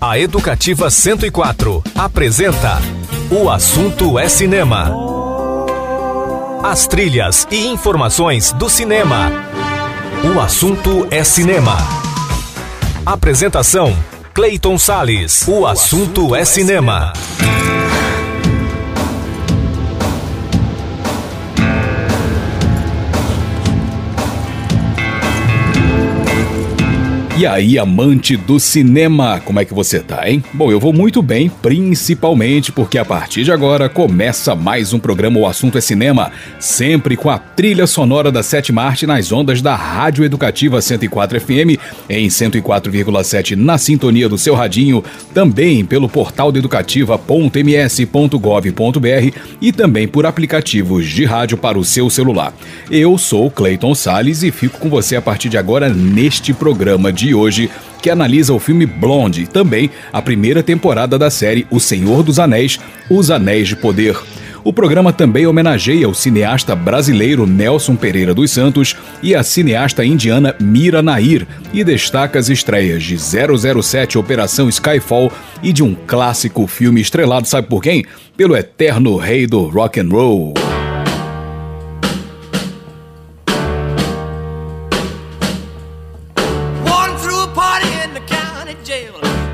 A Educativa 104 apresenta O Assunto é Cinema. As trilhas e informações do cinema. O Assunto é Cinema. Apresentação: Clayton Sales. O Assunto é Cinema. E aí, amante do cinema, como é que você tá, hein? Bom, eu vou muito bem, principalmente porque a partir de agora começa mais um programa O Assunto é Cinema, sempre com a trilha sonora da Sétima Arte nas ondas da Rádio Educativa 104 FM, em 104,7 na sintonia do seu radinho, também pelo portal educativa.ms.gov.br e também por aplicativos de rádio para o seu celular. Eu sou Clayton Sales e fico com você a partir de agora neste programa de hoje, que analisa o filme Blonde, também a primeira temporada da série O Senhor dos Anéis, Os Anéis de Poder. O programa também homenageia o cineasta brasileiro Nelson Pereira dos Santos e a cineasta indiana Mira Nair e destaca as estreias de 007 Operação Skyfall e de um clássico filme estrelado, sabe por quem? Pelo eterno rei do rock and roll.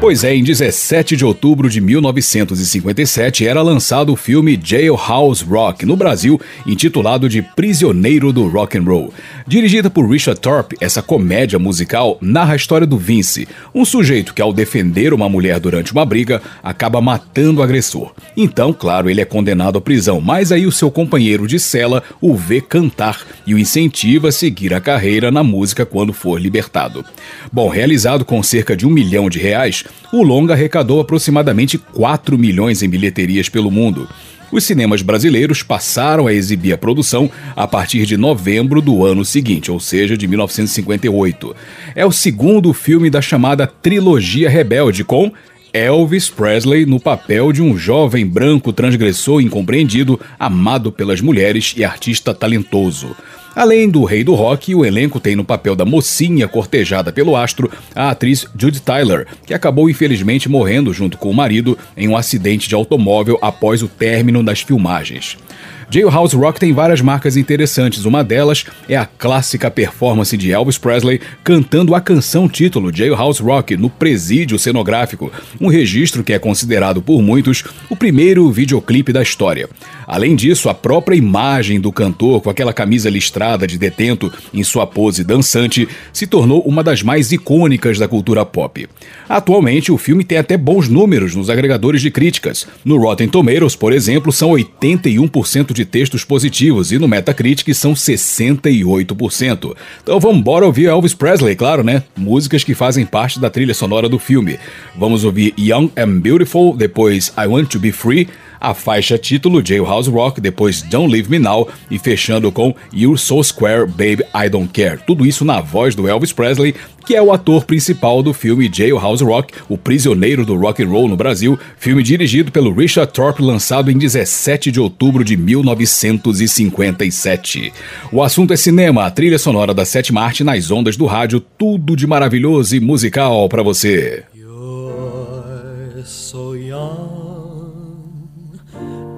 Pois é, em 17 de outubro de 1957 era lançado o filme Jailhouse Rock no Brasil, intitulado de Prisioneiro do Rock and Roll. Dirigida por Richard Thorpe, essa comédia musical narra a história do Vince, um sujeito que ao defender uma mulher durante uma briga acaba matando o agressor. Então, claro, ele é condenado à prisão, mas aí o seu companheiro de cela o vê cantar e o incentiva a seguir a carreira na música quando for libertado. Bom, realizado com cerca de um milhão de reais, o longa arrecadou aproximadamente 4 milhões em bilheterias pelo mundo. Os cinemas brasileiros passaram a exibir a produção a partir de novembro do ano seguinte, ou seja, de 1958. É o segundo filme da chamada Trilogia Rebelde, com Elvis Presley no papel de um jovem branco transgressor incompreendido, amado pelas mulheres e artista talentoso. Além do rei do rock, o elenco tem no papel da mocinha cortejada pelo astro a atriz Judy Tyler, que acabou infelizmente morrendo junto com o marido em um acidente de automóvel após o término das filmagens. Jailhouse Rock tem várias marcas interessantes. Uma delas é a clássica performance de Elvis Presley cantando a canção título Jailhouse Rock no presídio cenográfico, um registro que é considerado por muitos o primeiro videoclipe da história. Além disso, a própria imagem do cantor com aquela camisa listrada de detento em sua pose dançante se tornou uma das mais icônicas da cultura pop. Atualmente, o filme tem até bons números nos agregadores de críticas. No Rotten Tomatoes, por exemplo, são 81% de textos positivos e no Metacritic são 68%. Então vamos embora ouvir Elvis Presley, claro, né? Músicas que fazem parte da trilha sonora do filme. Vamos ouvir Young and Beautiful, depois I Want to Be Free, a faixa título Jailhouse Rock, depois Don't Leave Me Now e fechando com You're So Square, Baby I Don't Care. Tudo isso na voz do Elvis Presley, que é o ator principal do filme Jailhouse Rock, o prisioneiro do rock and roll no Brasil, filme dirigido pelo Richard Thorpe, lançado em 17 de outubro de 1957. O assunto é cinema, a trilha sonora da sétima arte nas ondas do rádio, tudo de maravilhoso e musical para você. You're so.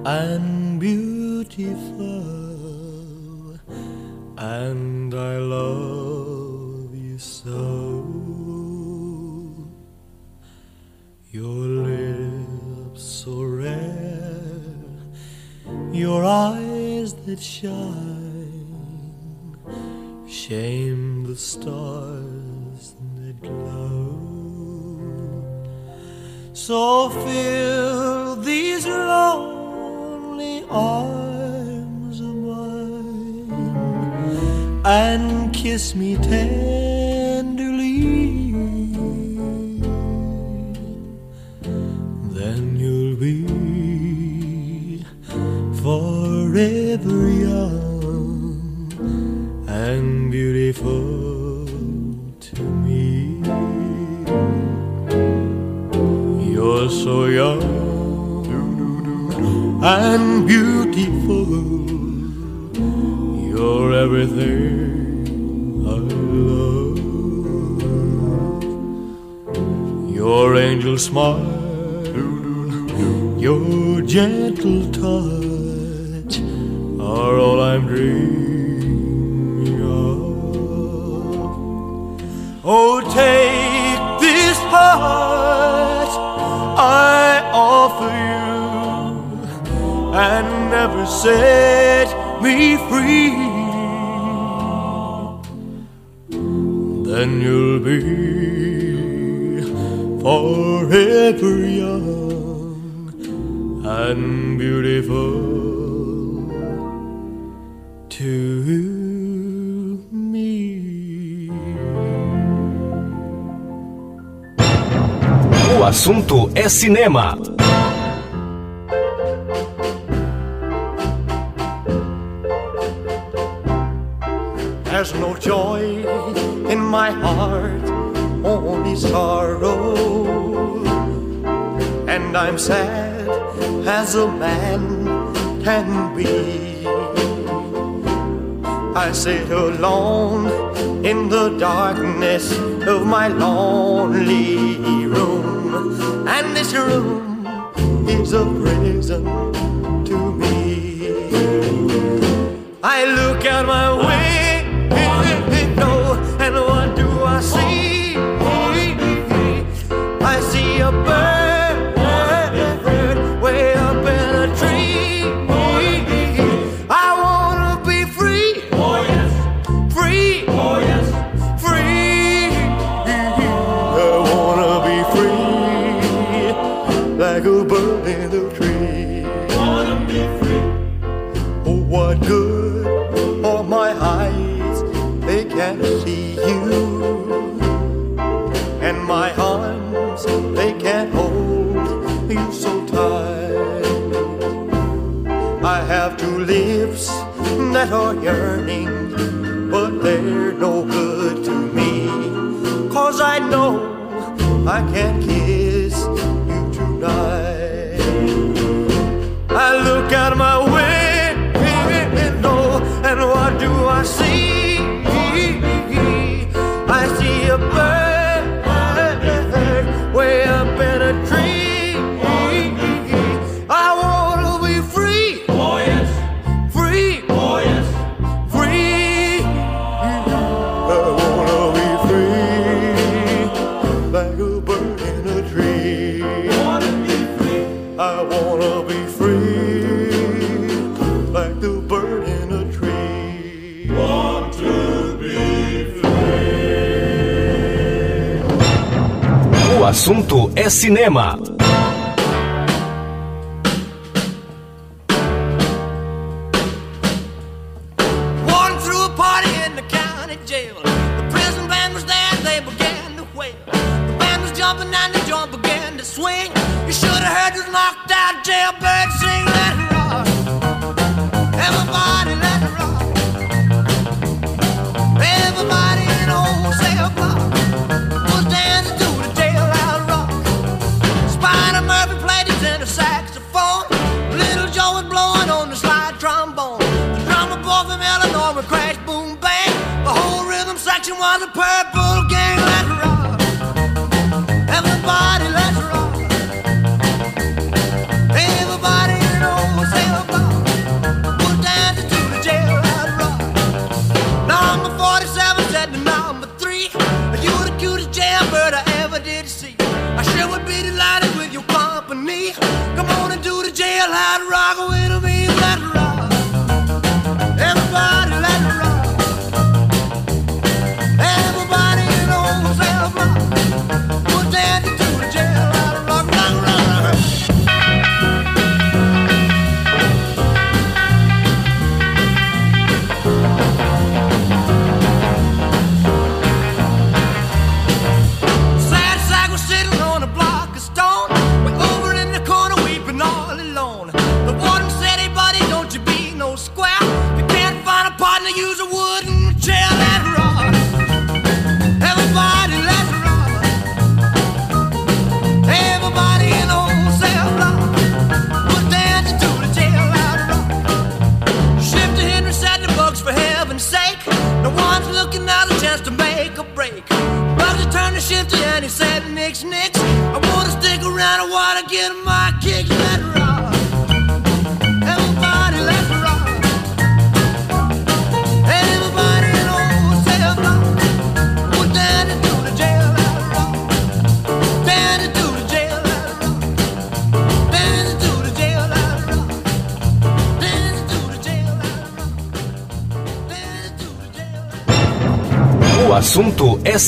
And beautiful, and I love you so. Your lips so rare, your eyes that shine, shame the stars that glow. So fill these long arms of mine and kiss me tenderly. Then you'll be forever young and beautiful to me. You're so young and beautiful. You're everything I love. Your angel smile, your gentle touch are all I'm dreaming of. Oh, take this heart I offer you and never set me free, then you'll be forever young and beautiful too. O assunto é cinema. There's no joy in my heart, only sorrow. And I'm sad as a man can be. I sit alone in the darkness of my lonely room, and this room is a prison to me. I look out my window. See. they can't hold you so tight. I have two lips that are yearning, but they're no good to me. Cause I know I can't assunto é cinema.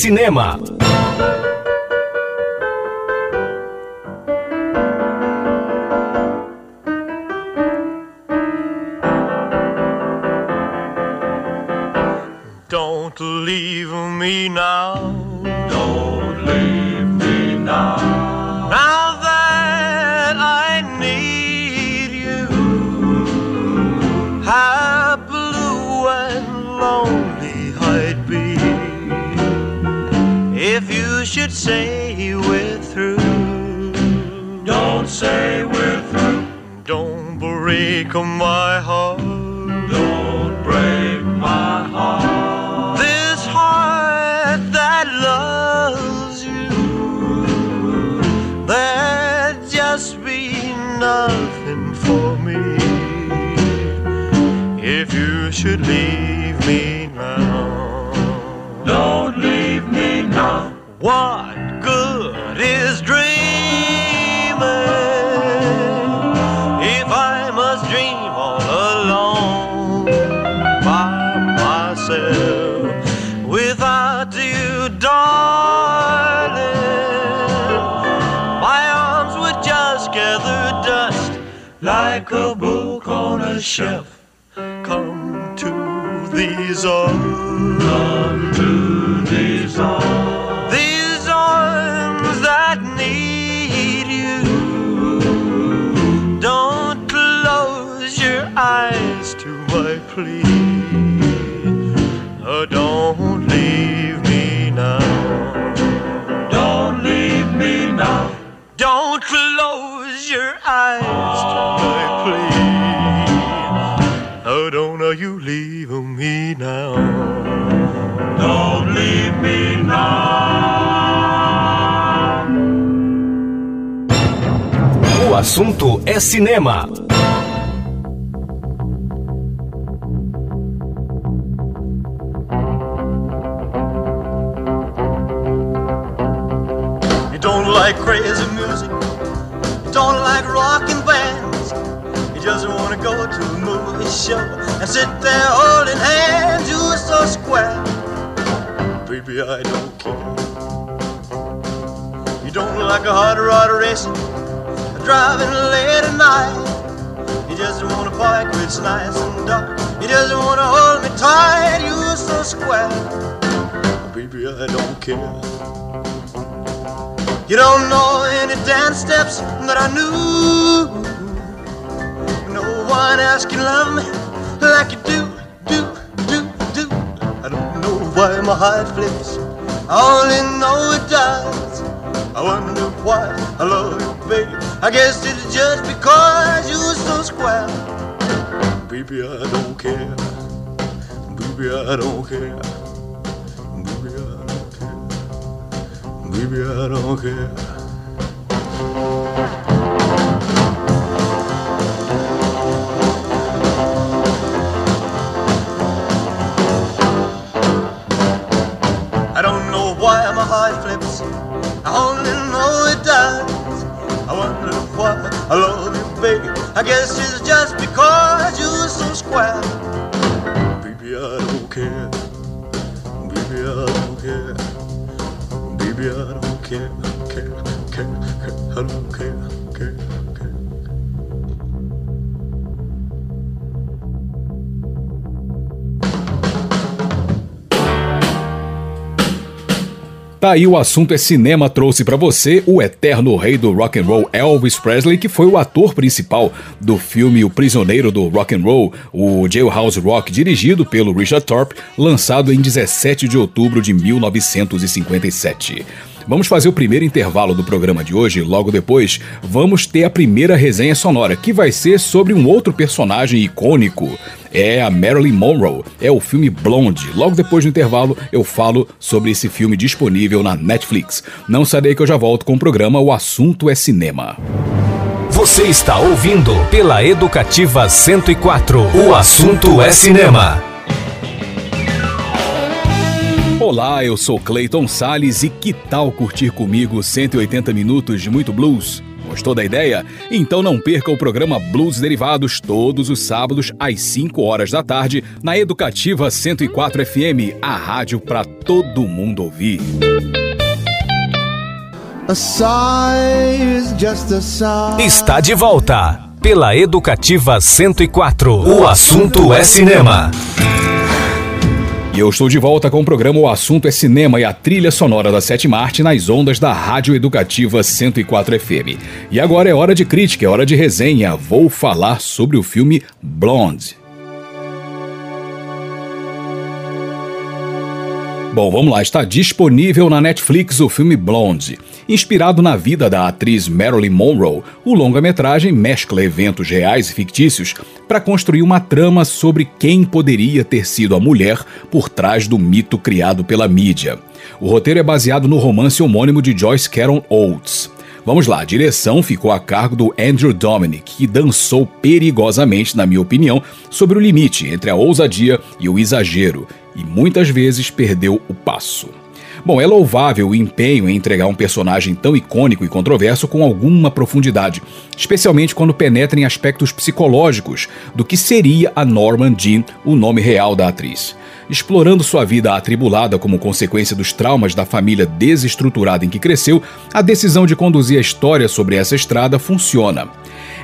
Cinema. Don't leave me now. Leave me now. Don't leave me now. What good is dreaming if I must dream all alone by myself without you, darling? My arms would just gather dust like a book on a shelf. Assunto é cinema. You don't like crazy music. You don't like rockin' bands. You just wanna go to a movie show and sit there holding hands. You're so square. Baby, I don't care. You don't like a hot rod racing, driving late at night. You just wanna park where it's nice and dark. You just wanna hold me tight. You're so square. Oh, baby, I don't care. You don't know any dance steps that I knew. No one else can love me like you do, do, do, do. I don't know why my heart flips. I only know it does. I wonder why I love you, baby. I guess it's just because you're so square. Baby, I don't care. Baby, I don't care. Baby, I don't care. Baby, I don't care. I don't know why my heart flips. I only know it does. Baby. I guess it's just because you're so square. Baby, I don't care. Baby, I don't care. Baby, I don't care, care, care, care. I don't Tá aí o assunto é cinema trouxe pra você o eterno rei do rock and roll Elvis Presley, que foi o ator principal do filme O Prisioneiro do Rock and Roll, o Jailhouse Rock, dirigido pelo Richard Thorpe, lançado em 17 de outubro de 1957. Vamos fazer o primeiro intervalo do programa de hoje. Logo depois, vamos ter a primeira resenha sonora, que vai ser sobre um outro personagem icônico. É a Marilyn Monroe, é o filme Blonde. Logo depois do intervalo eu falo sobre esse filme disponível na Netflix. Não sarei que eu já volto com o programa O Assunto é Cinema. Você está ouvindo pela Educativa 104. O assunto é cinema. Olá, eu sou Clayton Sales e que tal curtir comigo 180 minutos de muito blues? Gostou da ideia? Então não perca o programa Blues Derivados todos os sábados às 5 horas da tarde na Educativa 104 FM, a rádio para todo mundo ouvir. Está de volta pela Educativa 104. O assunto é cinema. Eu estou de volta com o programa O Assunto é Cinema e a trilha sonora da Sétima Arte nas ondas da Rádio Educativa 104 FM. E agora é hora de crítica, é hora de resenha. Vou falar sobre o filme Blonde. Bom, vamos lá. Está disponível na Netflix o filme Blonde. Inspirado na vida da atriz Marilyn Monroe, o longa-metragem mescla eventos reais e fictícios para construir uma trama sobre quem poderia ter sido a mulher por trás do mito criado pela mídia. O roteiro é baseado no romance homônimo de Joyce Carol Oates. Vamos lá, a direção ficou a cargo do Andrew Dominic, que dançou perigosamente, na minha opinião, sobre o limite entre a ousadia e o exagero, e muitas vezes perdeu o passo. Bom, é louvável o empenho em entregar um personagem tão icônico e controverso com alguma profundidade, especialmente quando penetra em aspectos psicológicos do que seria a Norman Jean, o nome real da atriz explorando sua vida atribulada como consequência dos traumas da família desestruturada em que cresceu, a decisão de conduzir a história sobre essa estrada funciona.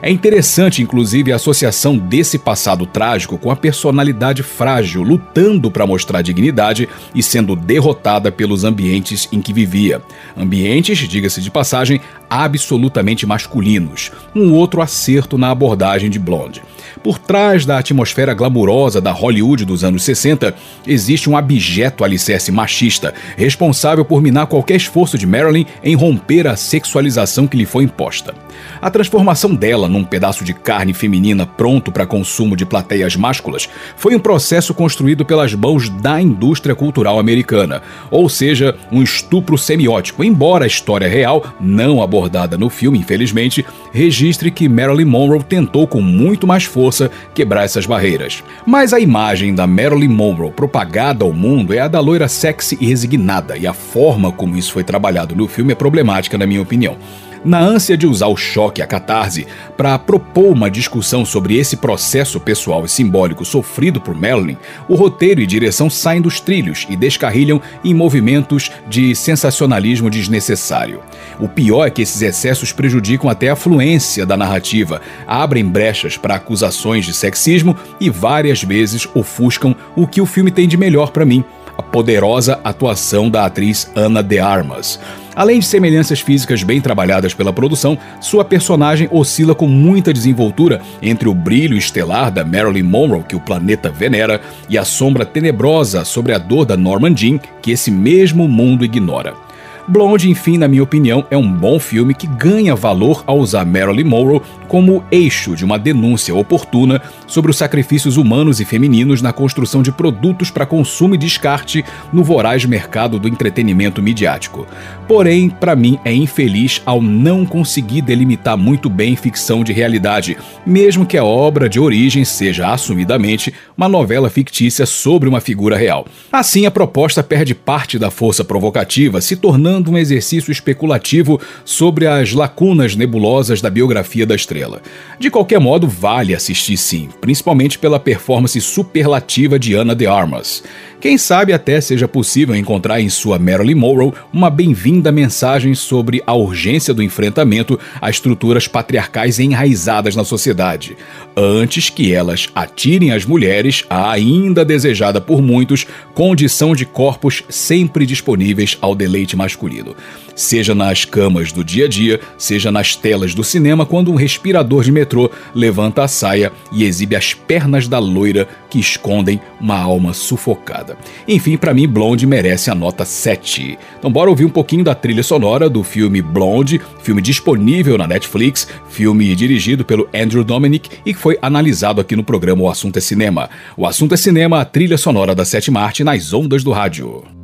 É interessante, inclusive, a associação desse passado trágico com a personalidade frágil, lutando para mostrar dignidade e sendo derrotada pelos ambientes em que vivia. Ambientes, diga-se de passagem, absolutamente masculinos. Um outro acerto na abordagem de Blonde. Por trás da atmosfera glamurosa da Hollywood dos anos 60, existe um abjeto alicerce machista, responsável por minar qualquer esforço de Marilyn em romper a sexualização que lhe foi imposta. A transformação dela num pedaço de carne feminina pronto para consumo de plateias másculas foi um processo construído pelas mãos da indústria cultural americana, ou seja, um estupro semiótico, embora a história real, não abordada no filme, infelizmente, registre que Marilyn Monroe tentou com muito mais força quebrar essas barreiras. Mas a imagem da Marilyn Monroe propagada ao mundo é a da loira sexy e resignada, e a forma como isso foi trabalhado no filme é problemática, na minha opinião. Na ânsia de usar o choque, a catarse, para propor uma discussão sobre esse processo pessoal e simbólico sofrido por Marilyn, o roteiro e direção saem dos trilhos e descarrilham em movimentos de sensacionalismo desnecessário. O pior é que esses excessos prejudicam até a fluência da narrativa, abrem brechas para acusações de sexismo e várias vezes ofuscam o que o filme tem de melhor para mim a poderosa atuação da atriz Ana de Armas. Além de semelhanças físicas bem trabalhadas pela produção, sua personagem oscila com muita desenvoltura entre o brilho estelar da Marilyn Monroe, que o planeta venera, e a sombra tenebrosa sobre a dor da Norman Jean, que esse mesmo mundo ignora. Blonde, enfim, na minha opinião, é um bom filme que ganha valor ao usar Marilyn Monroe como eixo de uma denúncia oportuna sobre os sacrifícios humanos e femininos na construção de produtos para consumo e descarte no voraz mercado do entretenimento midiático. Porém, para mim, é infeliz ao não conseguir delimitar muito bem ficção de realidade, mesmo que a obra de origem seja assumidamente uma novela fictícia sobre uma figura real. Assim, a proposta perde parte da força provocativa, se tornando um exercício especulativo sobre as lacunas nebulosas da biografia da estrela. De qualquer modo, vale assistir sim, principalmente pela performance superlativa de Ana de Armas. Quem sabe até seja possível encontrar em sua Marilyn Monroe uma bem-vinda mensagem sobre a urgência do enfrentamento a estruturas patriarcais enraizadas na sociedade, antes que elas atirem as mulheres a ainda desejada por muitos condição de corpos sempre disponíveis ao deleite masculino. Seja nas camas do dia a dia, seja nas telas do cinema, quando um respirador de metrô levanta a saia e exibe as pernas da loira que escondem uma alma sufocada. Enfim, para mim, Blonde merece a nota 7. Então, bora ouvir um pouquinho da trilha sonora do filme Blonde, filme disponível na Netflix, filme dirigido pelo Andrew Dominic e que foi analisado aqui no programa O Assunto é Cinema. O Assunto é Cinema, a trilha sonora da sétima arte nas ondas do rádio.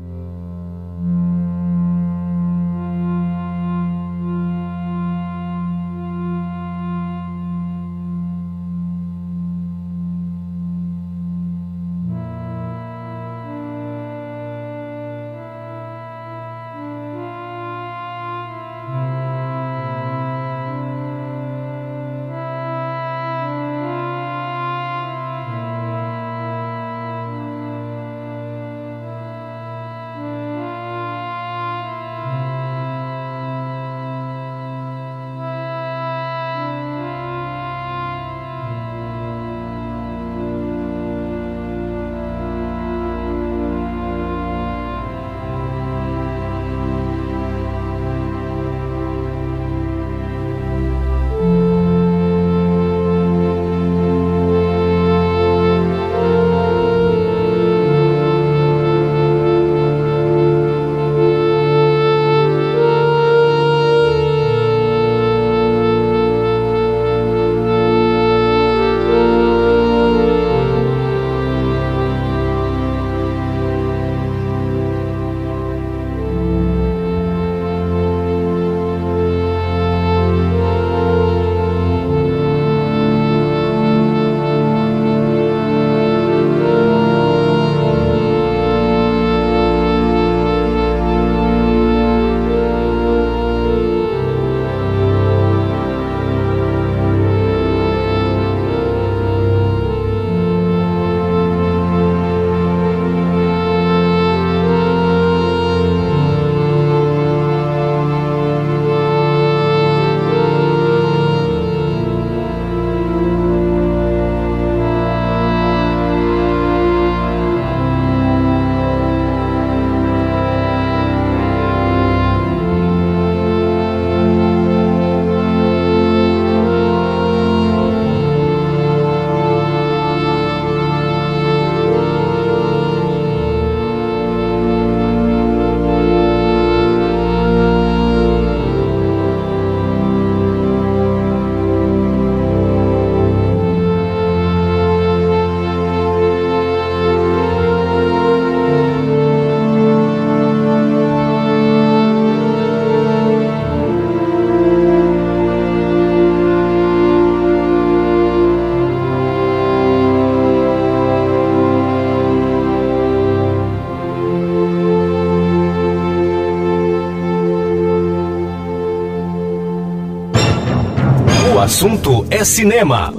Assunto é cinema.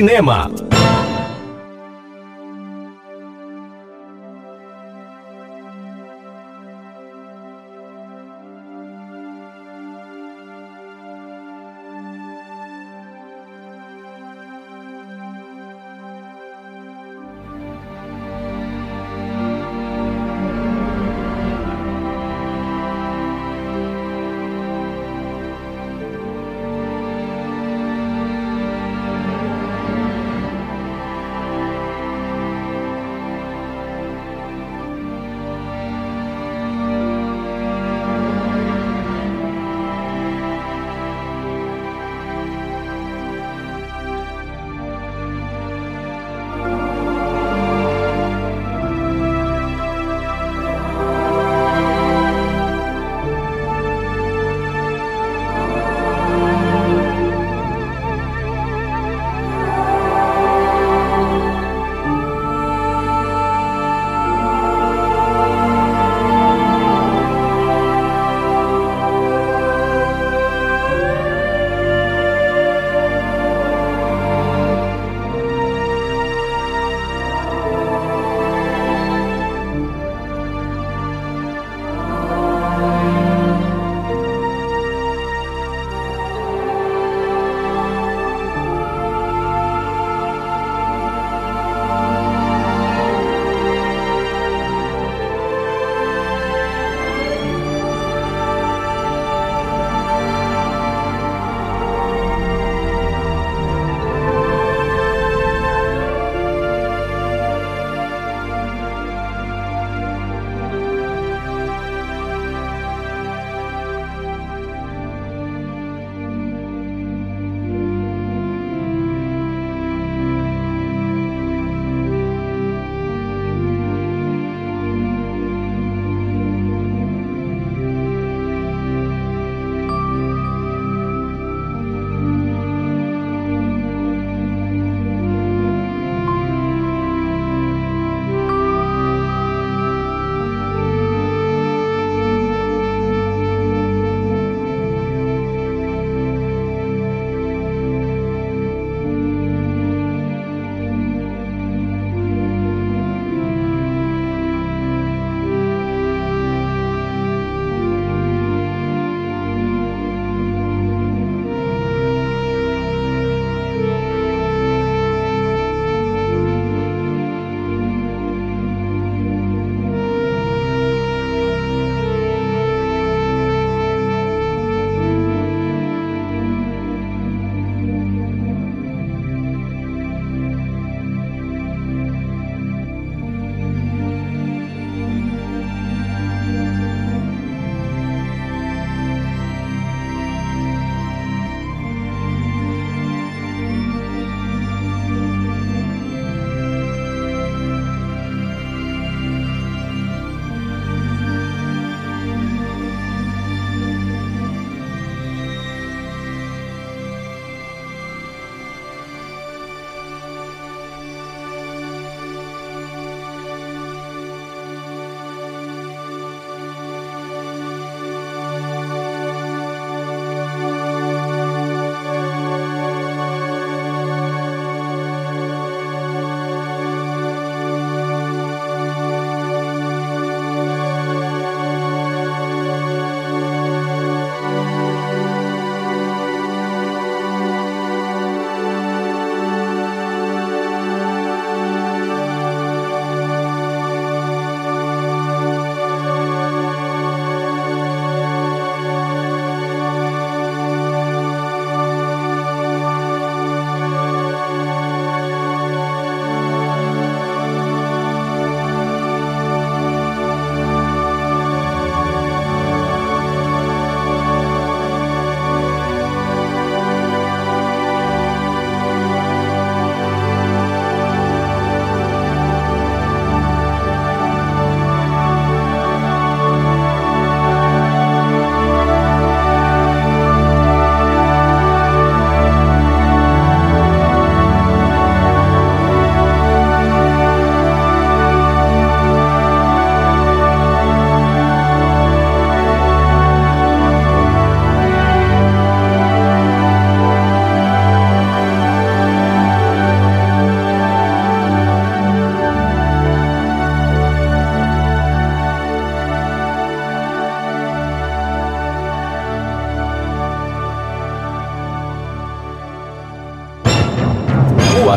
Cinema.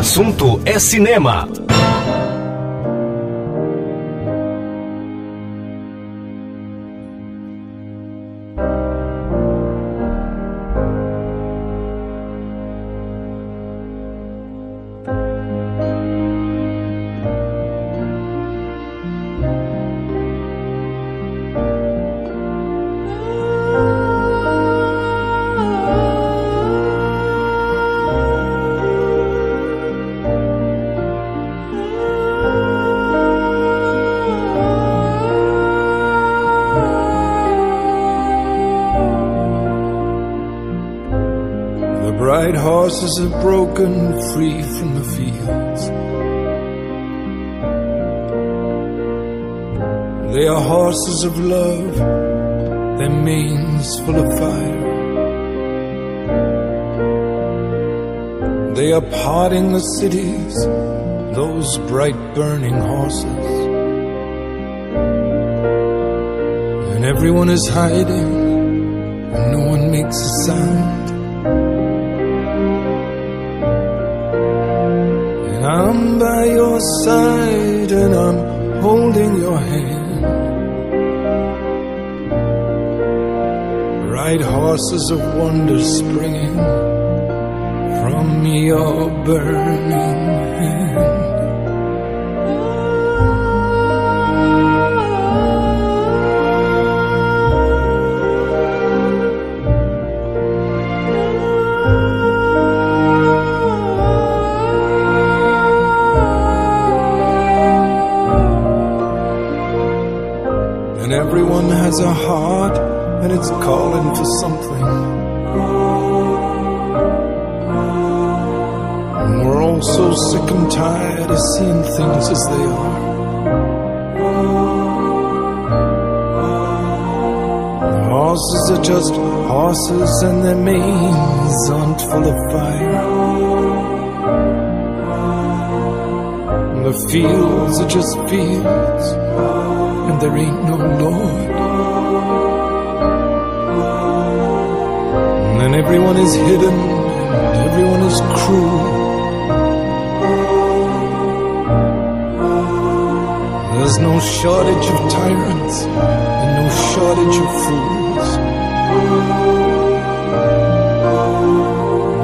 Assunto é cinema. Horses are broken free from the fields. They are horses of love, their manes full of fire. They are parting the cities, those bright burning horses. And everyone is hiding, and no one makes a sound. By your side and I'm holding your hand. Ride horses of wonder springing from your burning sick and tired of seeing things as they are. Horses are just horses and their manes aren't full of fire. The fields are just fields, and there ain't no Lord. and everyone is hidden, and everyone is cruel. There's no shortage of tyrants, and no shortage of fools.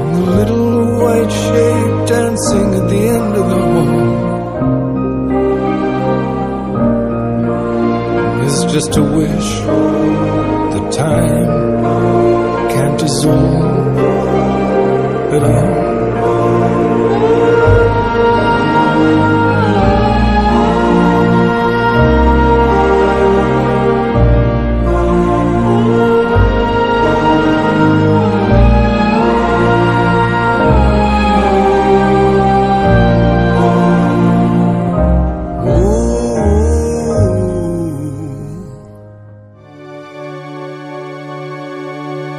And the little white shape dancing at the end of the hall is just a wish. The time can't assume that I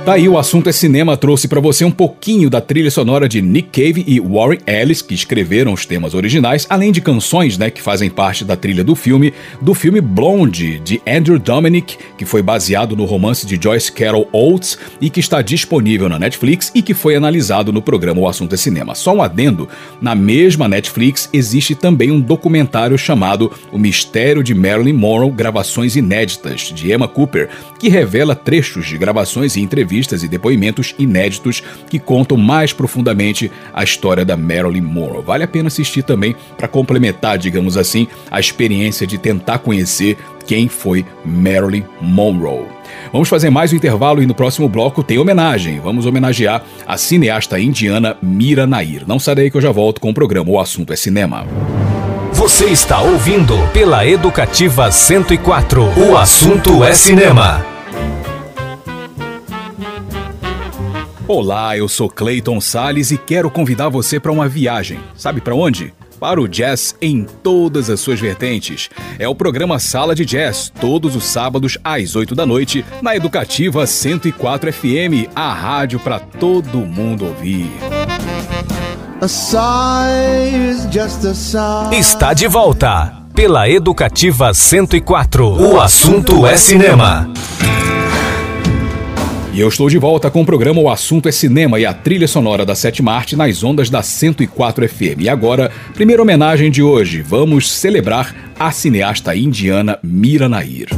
Daí o assunto é cinema trouxe para você um pouquinho da trilha sonora de Nick Cave e Warren Ellis, que escreveram os temas originais, além de canções, né, que fazem parte da trilha do filme, do filme Blonde de Andrew Dominic, que foi baseado no romance de Joyce Carol Oates e que está disponível na Netflix e que foi analisado no programa O Assunto é Cinema. Só um adendo, na mesma Netflix existe também um documentário chamado O Mistério de Marilyn Monroe, gravações inéditas de Emma Cooper, que revela trechos de gravações e entrevistas entrevistas e depoimentos inéditos que contam mais profundamente a história da Marilyn Monroe. Vale a pena assistir também para complementar, digamos assim, a experiência de tentar conhecer quem foi Marilyn Monroe. Vamos fazer mais um intervalo e no próximo bloco tem homenagem. Vamos homenagear a cineasta indiana Mira Nair. Não sai daí que eu já volto com o programa O Assunto é Cinema. Você está ouvindo pela Educativa 104. O assunto é cinema. Olá, eu sou Clayton Sales e quero convidar você para uma viagem. Sabe para onde? Para o jazz em todas as suas vertentes. É o programa Sala de Jazz, todos os sábados às 8 da noite, na Educativa 104 FM, a rádio para todo mundo ouvir. Está de volta pela Educativa 104. O assunto é cinema. E eu estou de volta com o programa O Assunto é Cinema e a trilha sonora da Sete Marte nas ondas da 104 FM. E agora, primeira homenagem de hoje, vamos celebrar a cineasta indiana Mira Nair.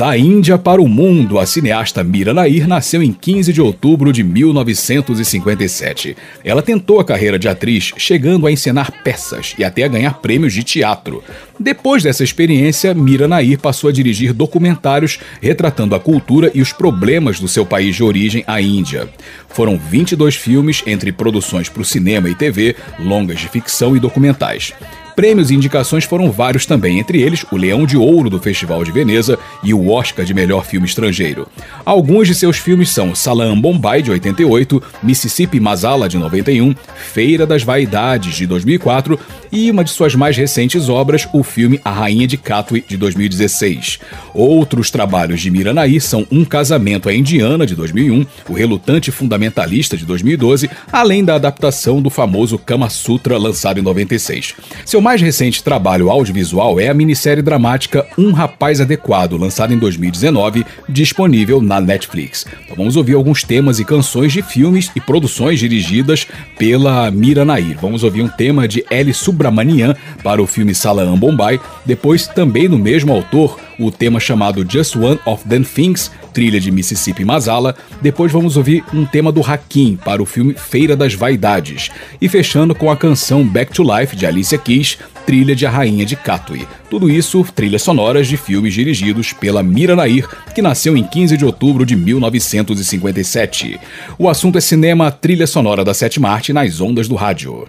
Da Índia para o mundo, a cineasta Mira Nair nasceu em 15 de outubro de 1957. Ela tentou a carreira de atriz, chegando a encenar peças e até a ganhar prêmios de teatro. Depois dessa experiência, Mira Nair passou a dirigir documentários retratando a cultura e os problemas do seu país de origem, a Índia. Foram 22 filmes entre produções para o cinema e TV, longas de ficção e documentais. Prêmios e indicações foram vários também, entre eles o Leão de Ouro do Festival de Veneza e o Oscar de Melhor Filme Estrangeiro. Alguns de seus filmes são Salam Bombay de 88, Mississippi Masala de 91, Feira das Vaidades de 2004 e uma de suas mais recentes obras, o filme A Rainha de Katwe de 2016. Outros trabalhos de Mira Nair são Um Casamento à Indiana de 2001, O Relutante Fundamentalista de 2012, além da adaptação do famoso Kama Sutra lançado em 96. Seu mais recente trabalho audiovisual é a minissérie dramática Um Rapaz Adequado, lançada em 2019, disponível na Netflix. Então vamos ouvir alguns temas e canções de filmes e produções dirigidas pela Mira Nair. Vamos ouvir um tema de L. Subramanian para o filme Salam Bombay, depois também no mesmo autor, o tema chamado Just One of Them Things, trilha de Mississippi Masala. Depois vamos ouvir um tema do Hakim para o filme Feira das Vaidades. E fechando com a canção Back to Life de Alicia Keys, trilha de A Rainha de Katwe. Tudo isso trilhas sonoras de filmes dirigidos pela Mira Nair, que nasceu em 15 de outubro de 1957. O assunto é cinema, trilha sonora da Sete Marte nas ondas do rádio.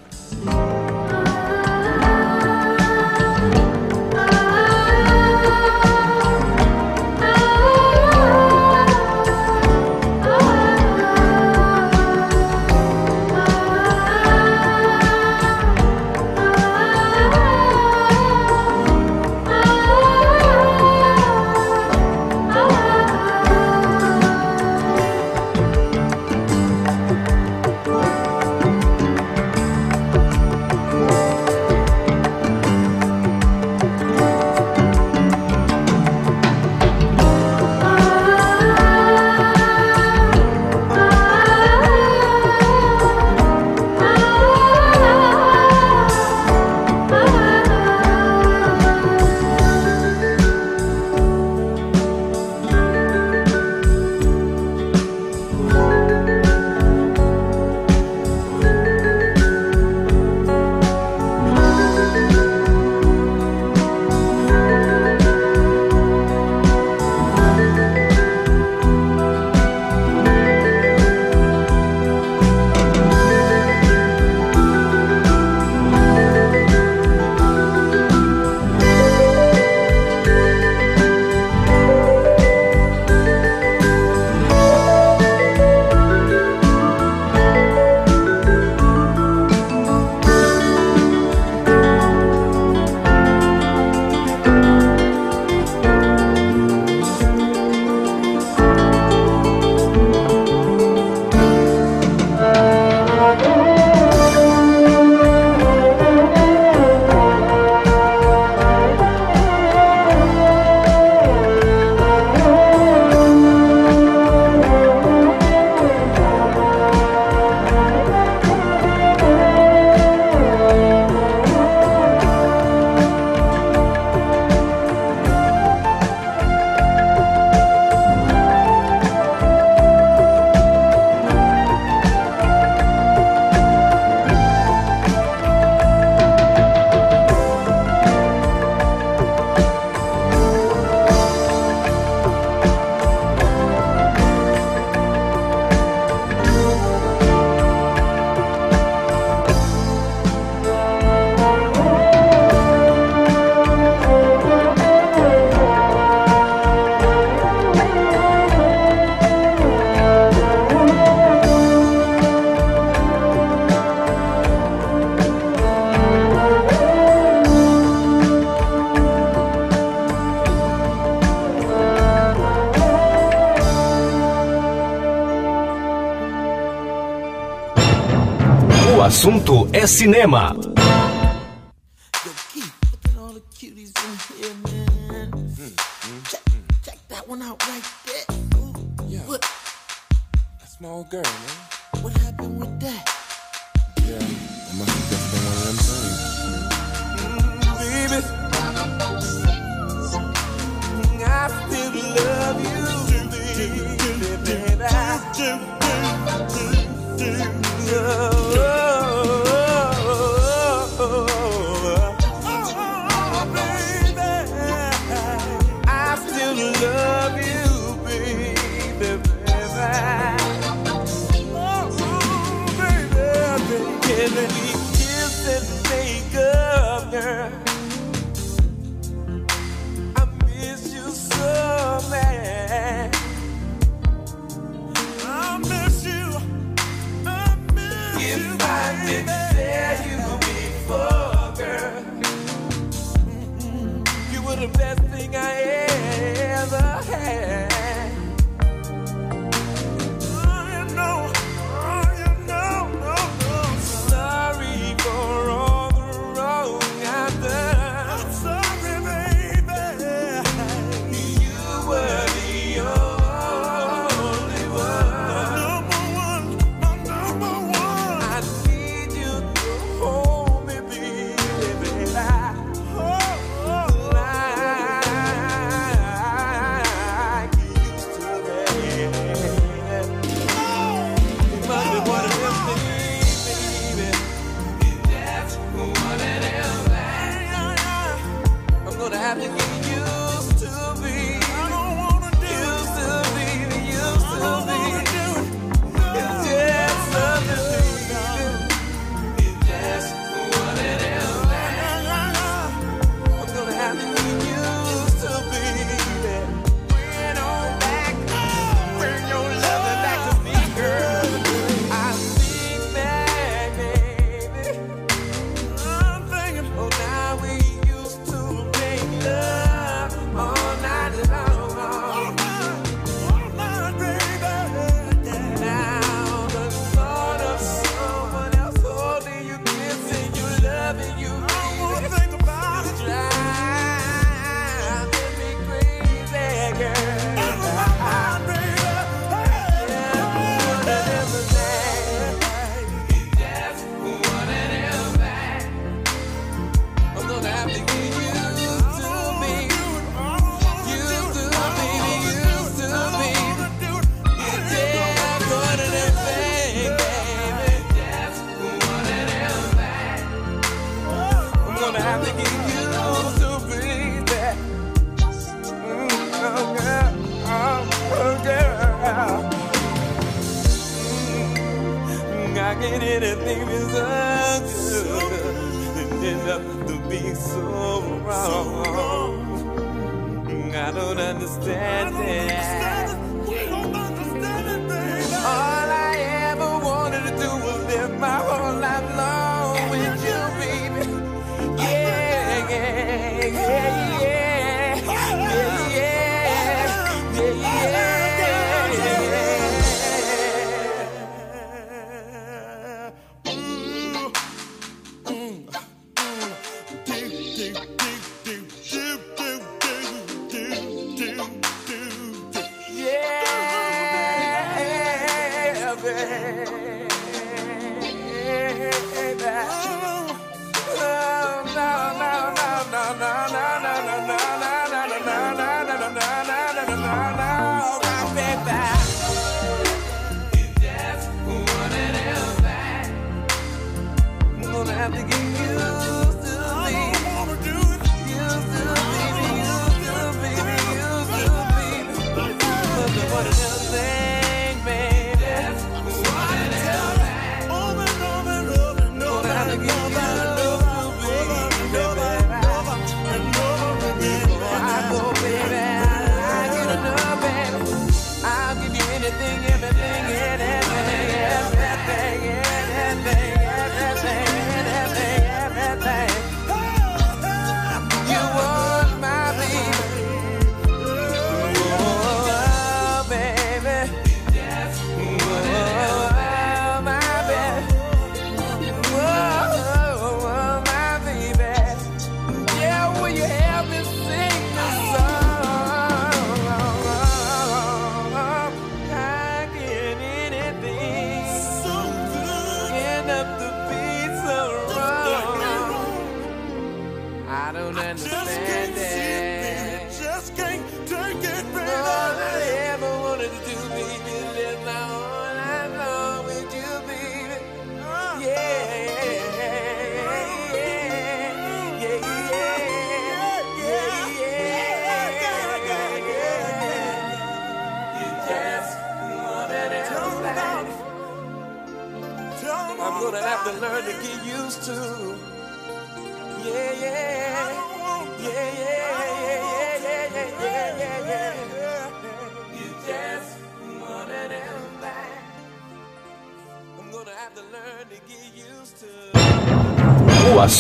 Assunto é cinema.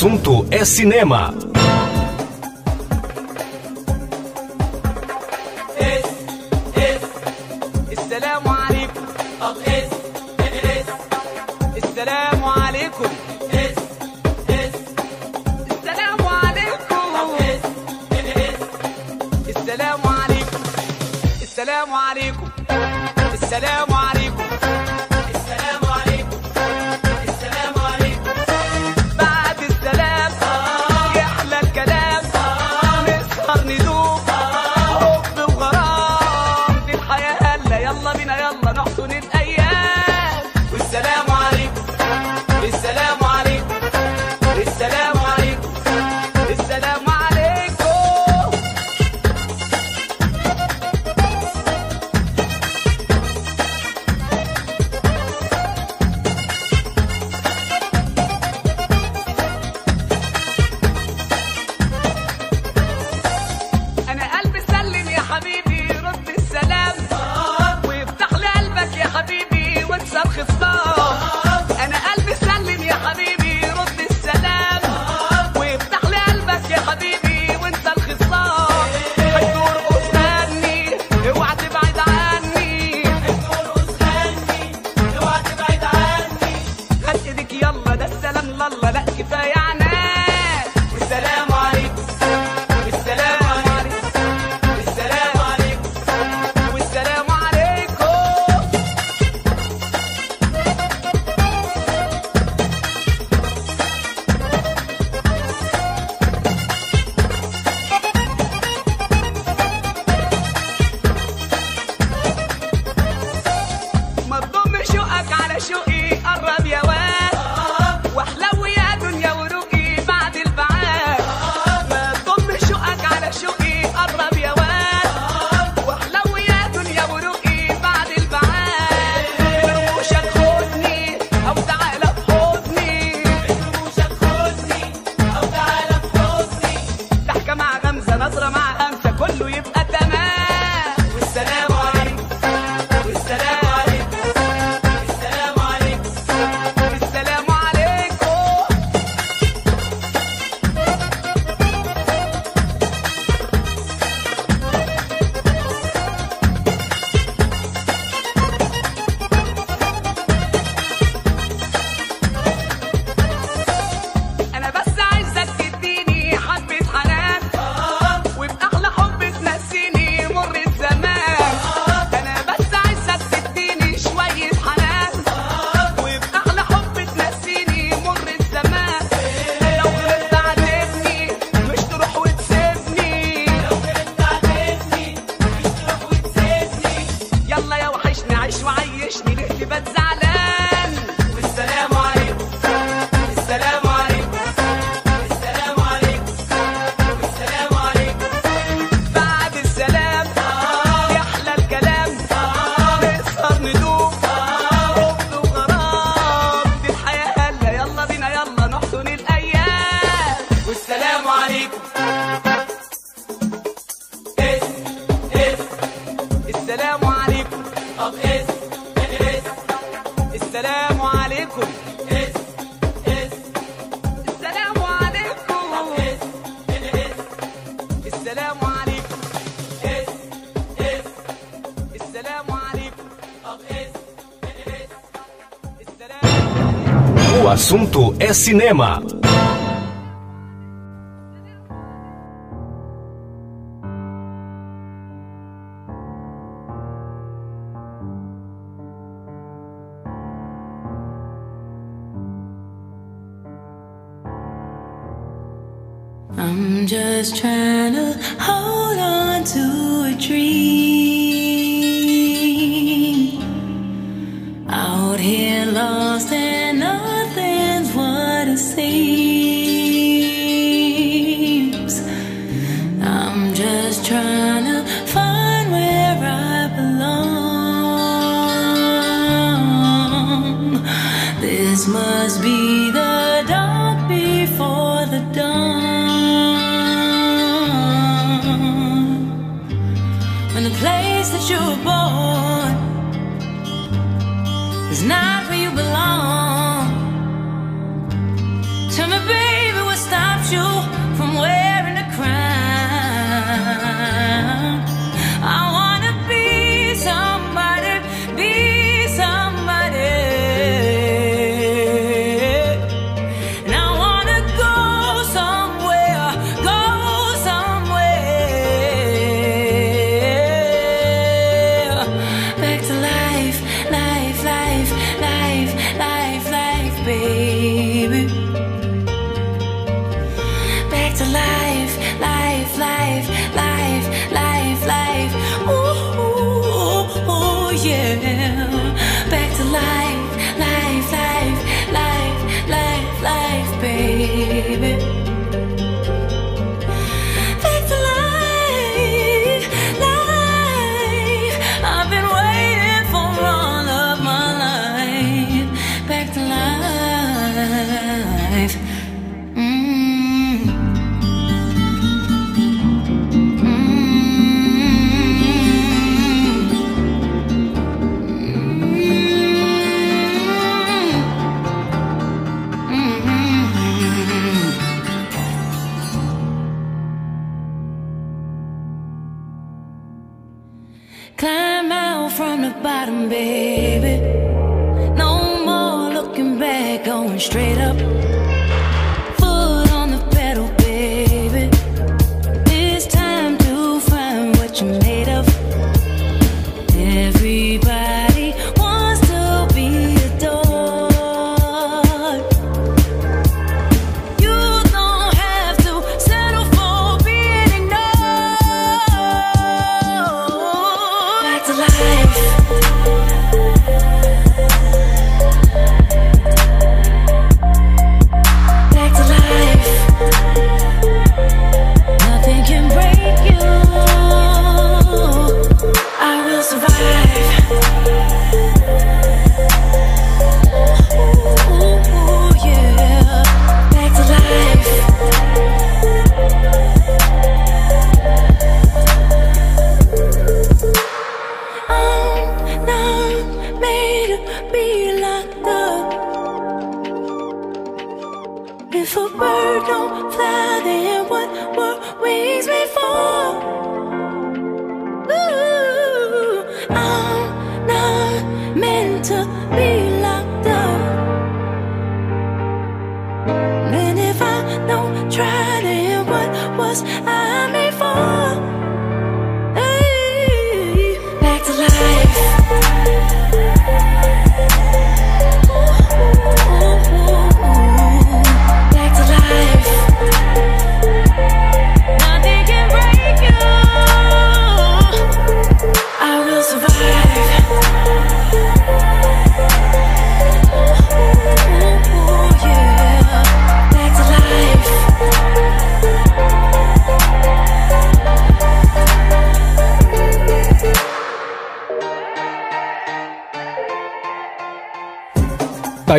assunto é cinema. السلام عليكم طب اس اس السلام Assunto é cinema.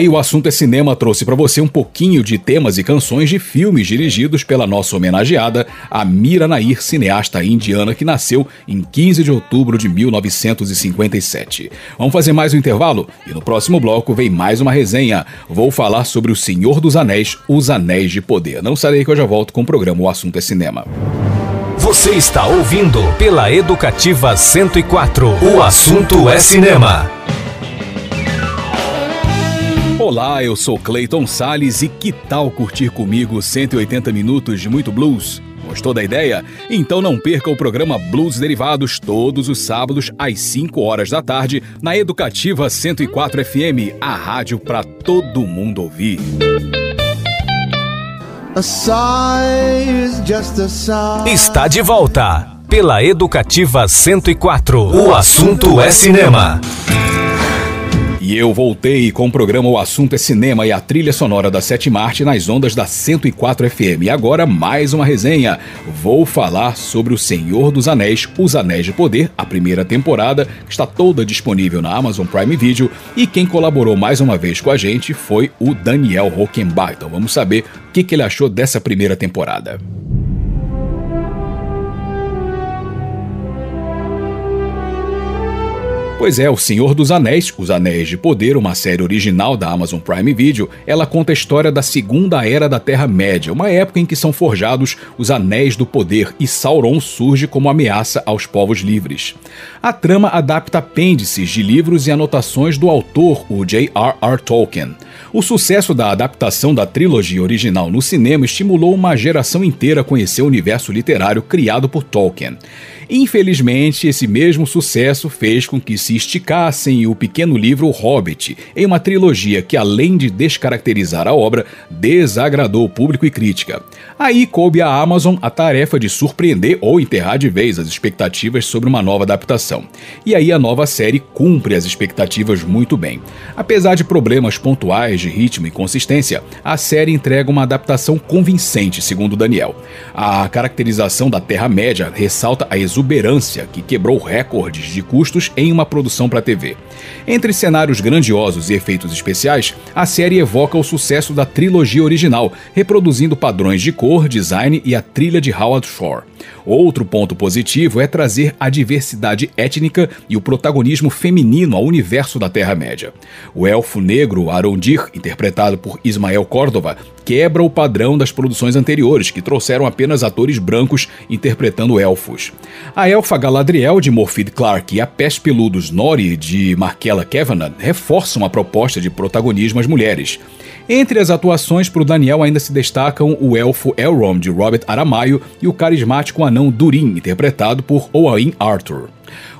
Aí o assunto é cinema trouxe pra você um pouquinho de temas e canções de filmes dirigidos pela nossa homenageada Amira Nair, cineasta indiana que nasceu em 15 de outubro de 1957. Vamos fazer mais um intervalo e no próximo bloco vem mais uma resenha. Vou falar sobre o Senhor dos Anéis, Os Anéis de Poder. Não daí que eu já volto com o programa O Assunto é Cinema. Você está ouvindo pela Educativa 104. O assunto é cinema. Olá, eu sou Clayton Sales e que tal curtir comigo 180 minutos de muito blues? Gostou da ideia? Então não perca o programa Blues Derivados todos os sábados às 5 horas da tarde na Educativa 104 FM, a rádio para todo mundo ouvir. Está de volta pela Educativa 104. O assunto é cinema. E eu voltei com o programa O Assunto é Cinema e a trilha sonora da Sete Arte nas ondas da 104 FM. E agora mais uma resenha. Vou falar sobre O Senhor dos Anéis, Os Anéis de Poder, a primeira temporada, que está toda disponível na Amazon Prime Video. E quem colaborou mais uma vez com a gente foi o Daniel Rockenbach. Então vamos saber o que, que ele achou dessa primeira temporada. Pois é, O Senhor dos Anéis, Os Anéis de Poder, uma série original da Amazon Prime Video, ela conta a história da Segunda Era da Terra-média, uma época em que são forjados os Anéis do Poder e Sauron surge como ameaça aos povos livres. A trama adapta apêndices de livros e anotações do autor, o J.R.R. Tolkien. O sucesso da adaptação da trilogia original no cinema estimulou uma geração inteira a conhecer o universo literário criado por Tolkien. Infelizmente, esse mesmo sucesso fez com que se esticassem o pequeno livro Hobbit, em uma trilogia que, além de descaracterizar a obra, desagradou público e crítica. Aí coube à Amazon a tarefa de surpreender ou enterrar de vez as expectativas sobre uma nova adaptação. E aí a nova série cumpre as expectativas muito bem. Apesar de problemas pontuais de ritmo e consistência, a série entrega uma adaptação convincente, segundo Daniel. A caracterização da Terra-média ressalta a exuberância que quebrou recordes de custos em uma produção para TV. Entre cenários grandiosos e efeitos especiais, a série evoca o sucesso da trilogia original, reproduzindo padrões de cor, design e a trilha de Howard Shore. Outro ponto positivo é trazer a diversidade étnica e o protagonismo feminino ao universo da Terra-média. O elfo negro Arondir, interpretado por Ismael Córdova, quebra o padrão das produções anteriores, que trouxeram apenas atores brancos interpretando elfos. A elfa Galadriel, de Morfydd Clark, e a pés peludos Nori, de Markella Kavanagh, reforçam a proposta de protagonismo às mulheres. Entre as atuações para o Daniel ainda se destacam o elfo Elrond, de Robert Aramayo, e o carismático anão Durin, interpretado por Owain Arthur.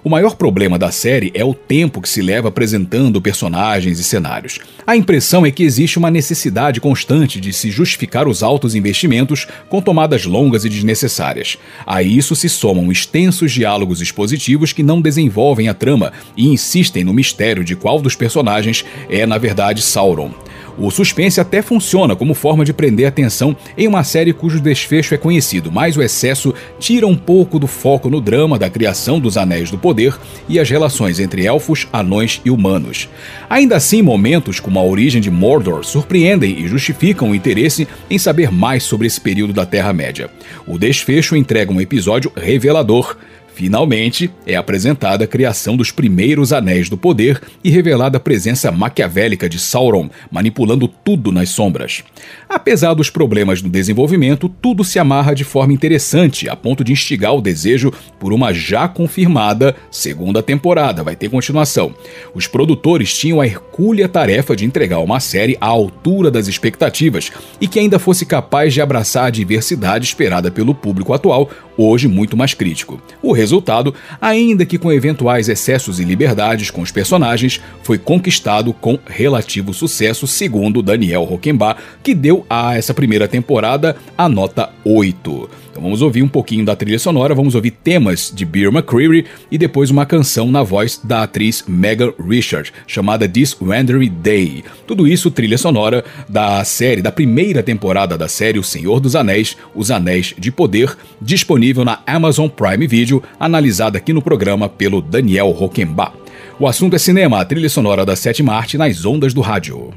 O maior problema da série é o tempo que se leva apresentando personagens e cenários. A impressão é que existe uma necessidade constante de se justificar os altos investimentos com tomadas longas e desnecessárias. A isso se somam extensos diálogos expositivos que não desenvolvem a trama e insistem no mistério de qual dos personagens é, na verdade, Sauron. O suspense até funciona como forma de prender atenção em uma série cujo desfecho é conhecido, mas o excesso tira um pouco do foco no drama da criação dos Anéis do Poder e as relações entre elfos, anões e humanos. Ainda assim, momentos como a origem de Mordor surpreendem e justificam o interesse em saber mais sobre esse período da Terra-média. O desfecho entrega um episódio revelador Finalmente, é apresentada a criação dos primeiros Anéis do Poder e revelada a presença maquiavélica de Sauron, manipulando tudo nas sombras. Apesar dos problemas no desenvolvimento, tudo se amarra de forma interessante, a ponto de instigar o desejo por uma já confirmada segunda temporada. Vai ter continuação. Os produtores tinham a hercúlea tarefa de entregar uma série à altura das expectativas e que ainda fosse capaz de abraçar a diversidade esperada pelo público atual, hoje muito mais crítico. O resultado, ainda que com eventuais excessos e liberdades com os personagens, foi conquistado com relativo sucesso, segundo Daniel Rockenbach, que deu a essa primeira temporada a nota 8. Então vamos ouvir um pouquinho da trilha sonora, vamos ouvir temas de Beer McCreary e depois uma canção na voz da atriz Megan Richard, chamada This Wandering Day. Tudo isso trilha sonora da série, da primeira temporada da série O Senhor dos Anéis, Os Anéis de Poder, disponível na Amazon Prime Video, analisada aqui no programa pelo Daniel Rockenbach. O assunto é cinema, a trilha sonora da sétima arte nas ondas do rádio.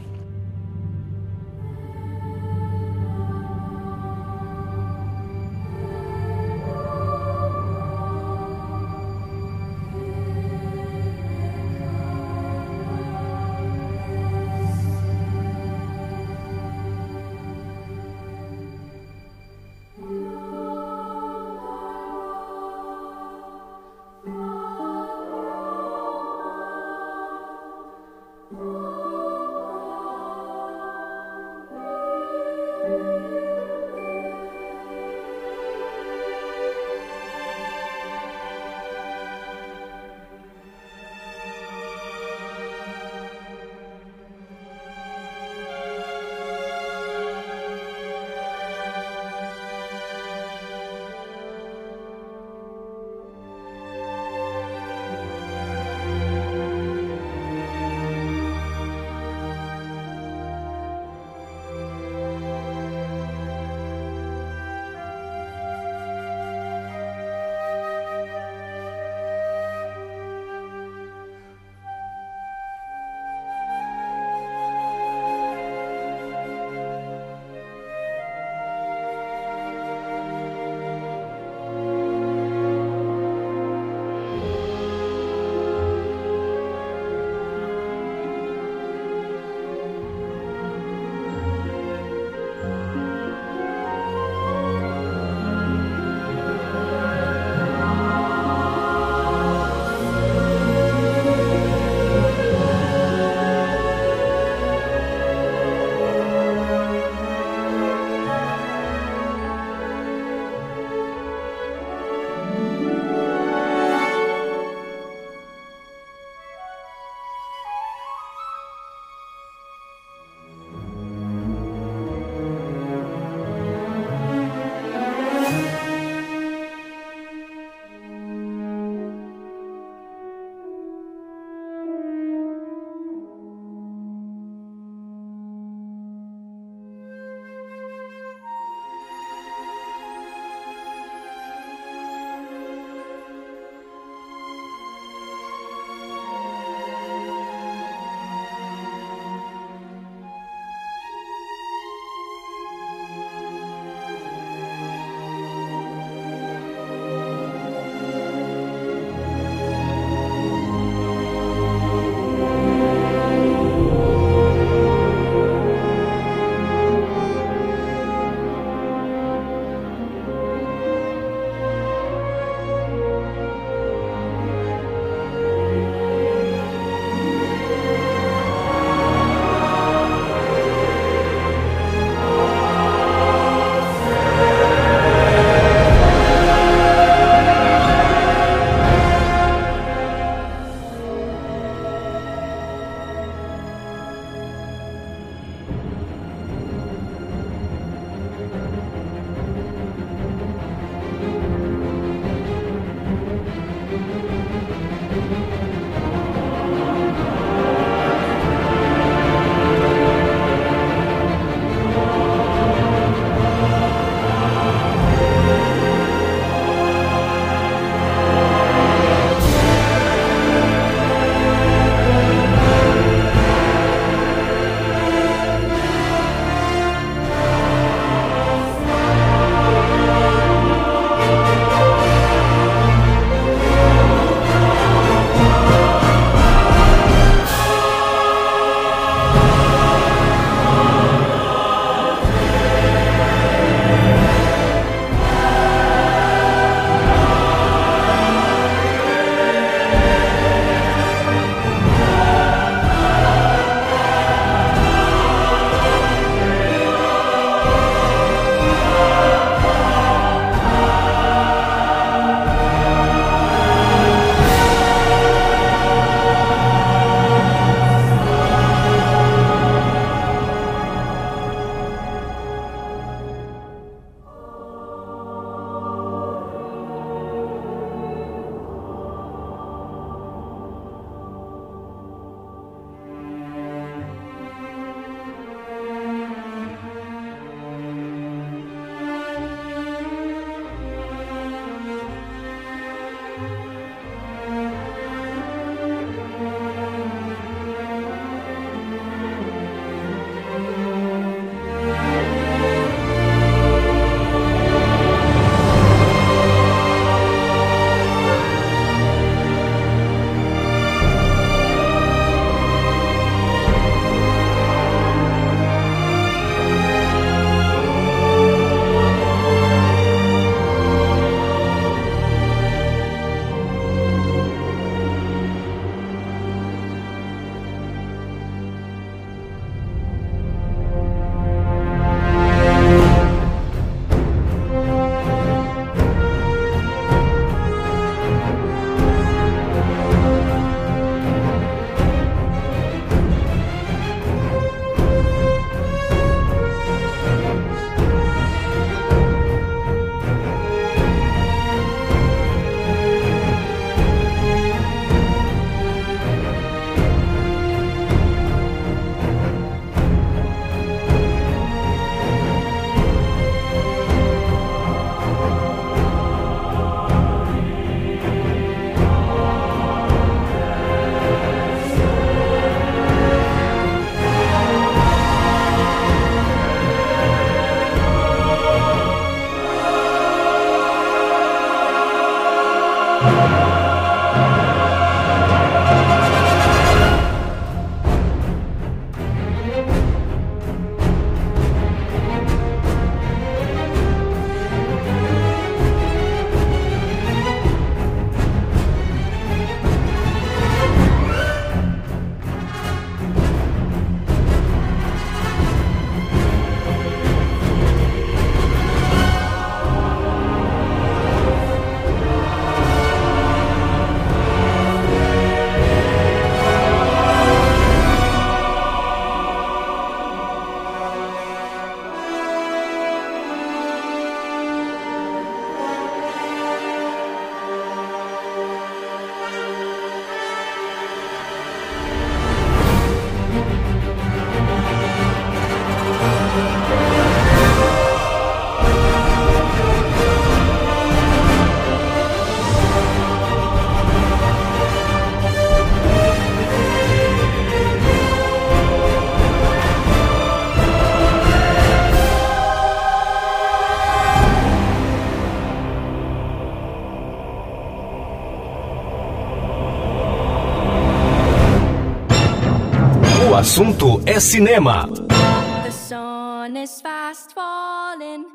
Assunto é cinema. The sun is fast falling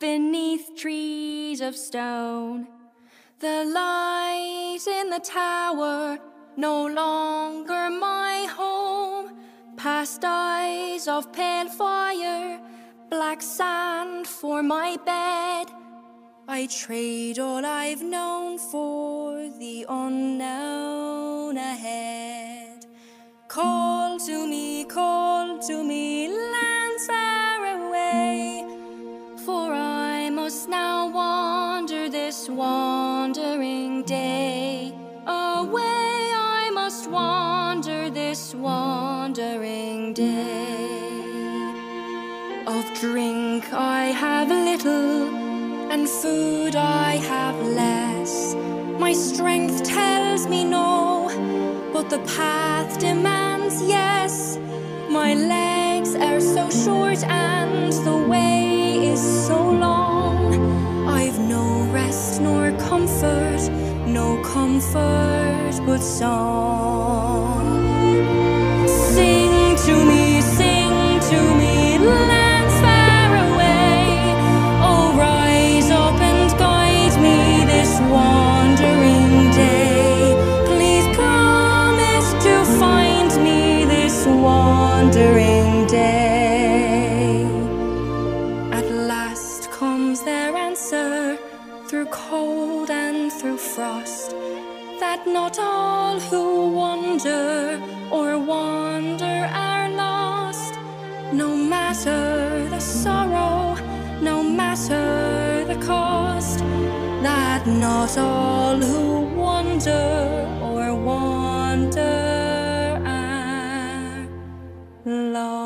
beneath trees of stone. The light in the tower no longer my home. Past eyes of pale fire, black sand for my bed. I trade all I've known for the unknown ahead. Call to me, call to me, lands far away. For I must now wander this wandering day. Away I must wander this wandering day. Of drink I have little, and food I have less. My strength tells me no, the path demands yes. My legs are so short and the way is so long. I've no rest nor comfort, no comfort but song. Sing to me, not all who wander or wander are lost. No matter the sorrow, no matter the cost, that not all who wander or wander are lost.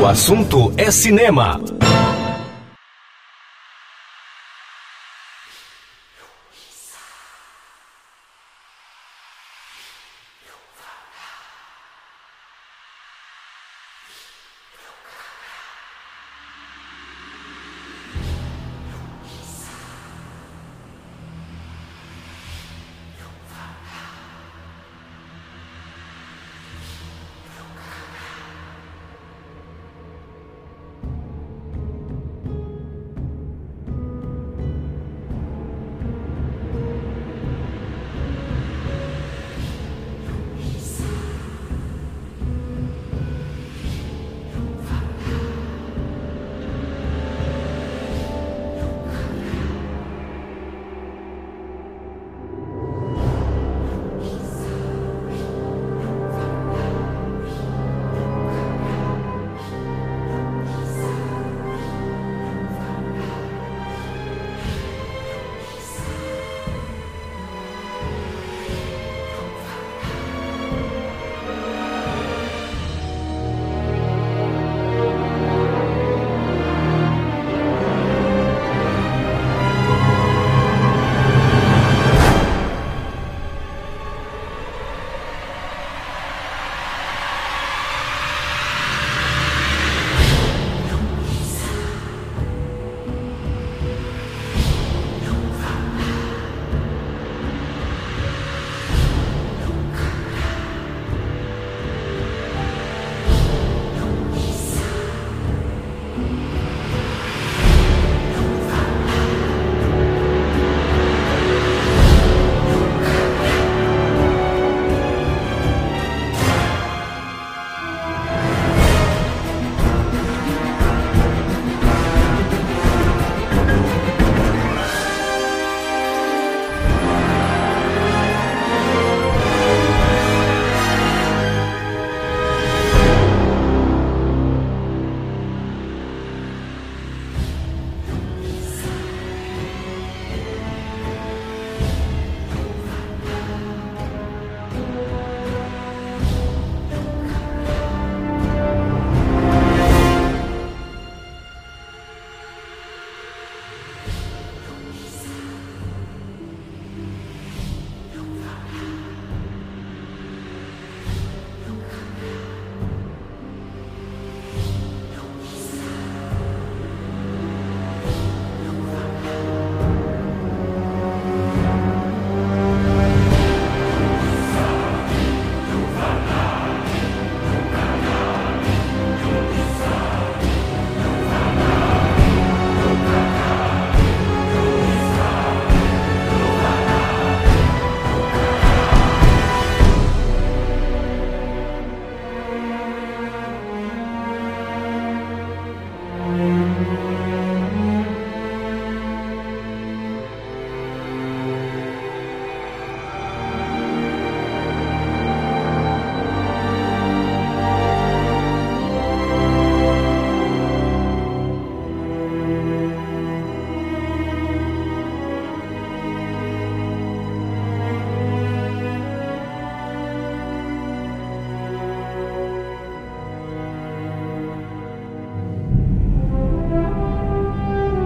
O assunto é cinema.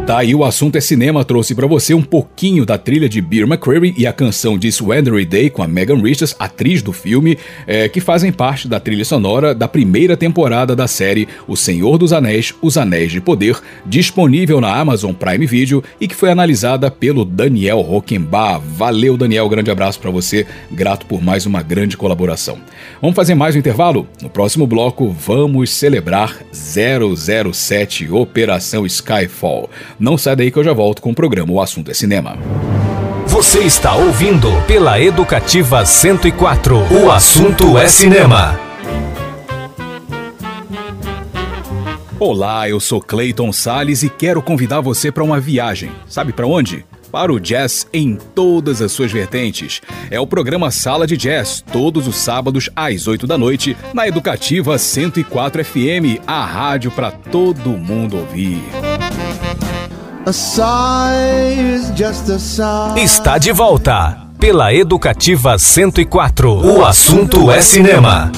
Tá aí o assunto é cinema, trouxe para você um pouquinho da trilha de Beer McCreary e a canção de Swandery Day com a Megan Richards, atriz do filme, é, que fazem parte da trilha sonora da primeira temporada da série O Senhor dos Anéis, Os Anéis de Poder, disponível na Amazon Prime Video e que foi analisada pelo Daniel Rockenbach. Valeu, Daniel, grande abraço para você, grato por mais uma grande colaboração. Vamos fazer mais um intervalo? No próximo bloco, vamos celebrar 007 Operação Skyfall. Não sai daí que eu já volto com o programa O Assunto é Cinema. Você está ouvindo pela Educativa 104. O assunto é cinema. Olá, eu sou Clayton Sales e quero convidar você para uma viagem. Sabe para onde? Para o jazz em todas as suas vertentes. É o programa Sala de Jazz, todos os sábados às 8 da noite, na Educativa 104 FM, a rádio para todo mundo ouvir. Está de volta pela Educativa 104. O assunto é cinema.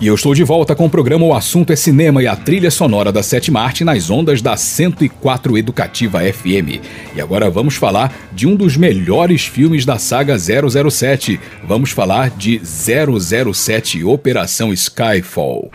E eu estou de volta com o programa O Assunto é Cinema e a trilha sonora da Sétima Arte nas ondas da 104 Educativa FM. E agora vamos falar de um dos melhores filmes da saga 007. Vamos falar de 007 Operação Skyfall.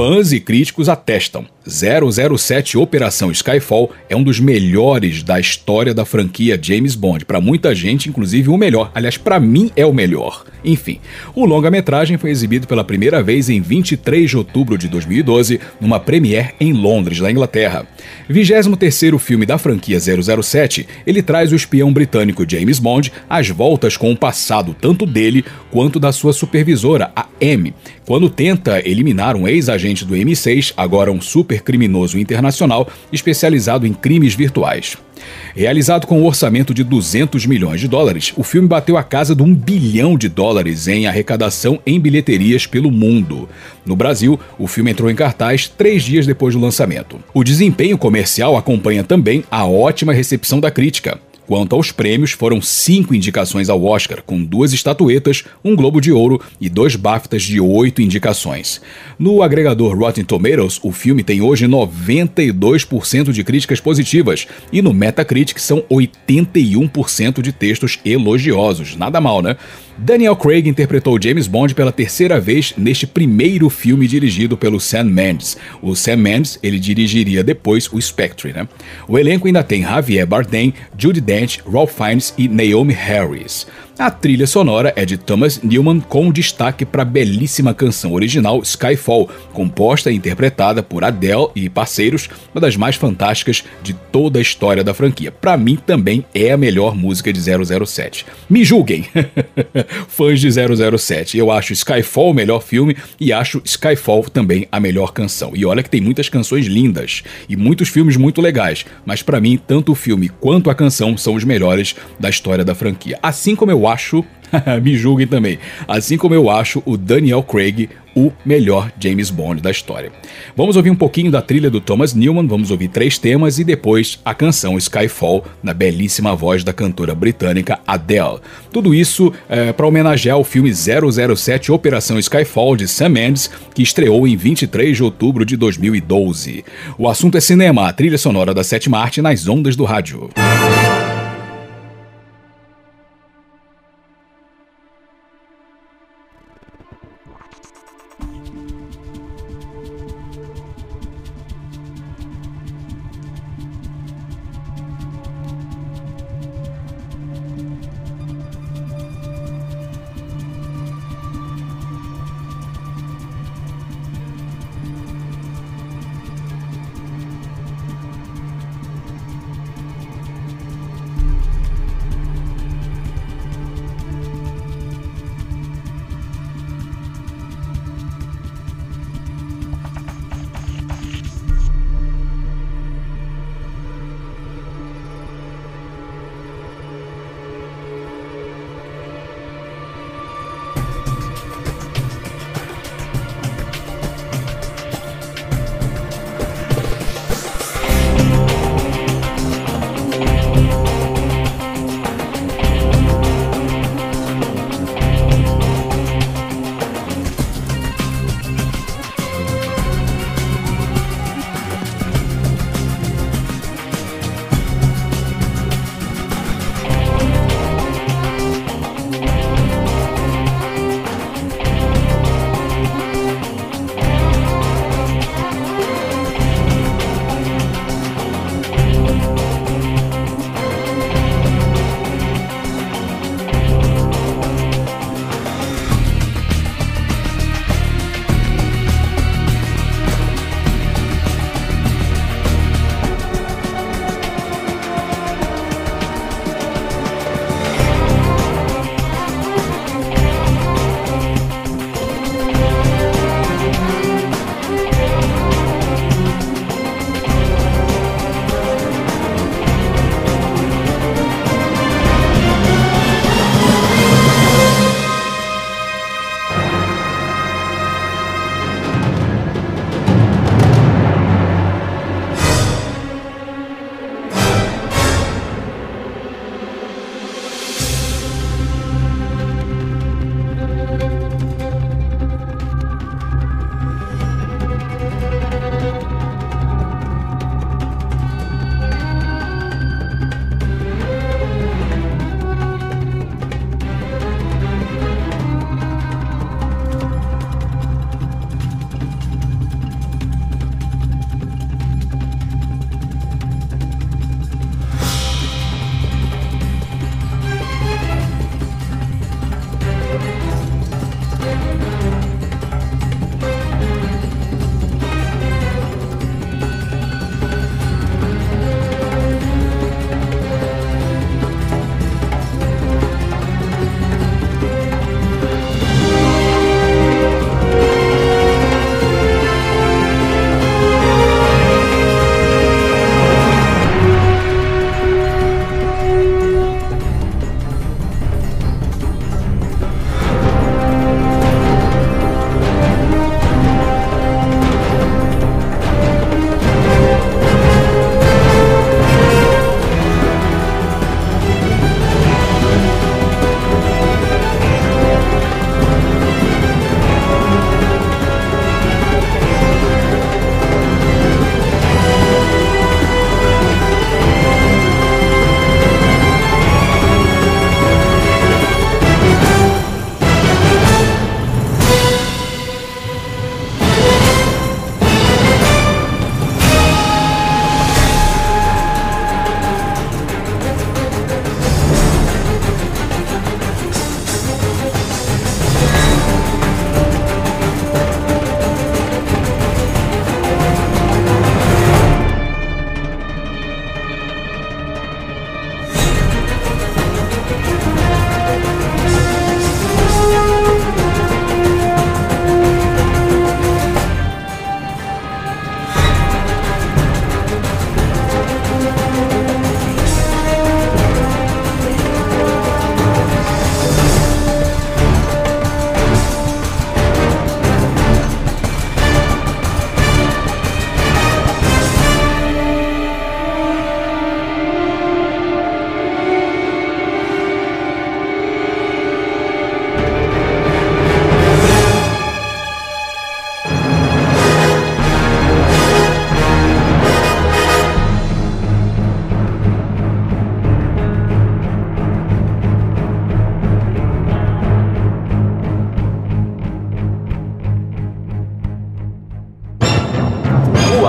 Fãs e críticos atestam. 007 Operação Skyfall é um dos melhores da história da franquia James Bond. Para muita gente, inclusive o melhor. Aliás, para mim é o melhor. Enfim, o longa-metragem foi exibido pela primeira vez em 23 de outubro de 2012, numa premiere em Londres, na Inglaterra. 23º filme da franquia 007, ele traz o espião britânico James Bond às voltas com o passado tanto dele quanto da sua supervisora, a M, quando tenta eliminar um ex-agente do M6, agora um supercriminoso internacional especializado em crimes virtuais. Realizado com um orçamento de 200 milhões de dólares, o filme bateu a casa de um bilhão de dólares em arrecadação em bilheterias pelo mundo. No Brasil, o filme entrou em cartaz três dias depois do lançamento. O desempenho comercial acompanha também a ótima recepção da crítica. Quanto aos prêmios, foram cinco indicações ao Oscar, com duas estatuetas, um Globo de Ouro e dois BAFTAs de oito indicações. No agregador Rotten Tomatoes, o filme tem hoje 92% de críticas positivas e no Metacritic são 81% de textos elogiosos. Nada mal, né? Daniel Craig interpretou James Bond pela terceira vez neste primeiro filme dirigido pelo Sam Mendes. O Sam Mendes, ele dirigiria depois o Spectre, né? O elenco ainda tem Javier Bardem, Judy Dench, Ralph Fiennes e Naomi Harris. A trilha sonora é de Thomas Newman com destaque para a belíssima canção original Skyfall, composta e interpretada por Adele e parceiros, uma das mais fantásticas de toda a história da franquia. Para mim também é a melhor música de 007. Me julguem, fãs de 007. Eu acho Skyfall o melhor filme e acho Skyfall também a melhor canção. E olha que tem muitas canções lindas e muitos filmes muito legais, mas para mim tanto o filme quanto a canção são os melhores da história da franquia. Assim como eu acho, me julguem também, assim como eu acho o Daniel Craig o melhor James Bond da história. Vamos ouvir um pouquinho da trilha do Thomas Newman, vamos ouvir três temas e depois a canção Skyfall, na belíssima voz da cantora britânica Adele. Tudo isso é, para homenagear o filme 007 Operação Skyfall de Sam Mendes, que estreou em 23 de outubro de 2012. O assunto é cinema, a trilha sonora da sétima arte nas ondas do rádio. O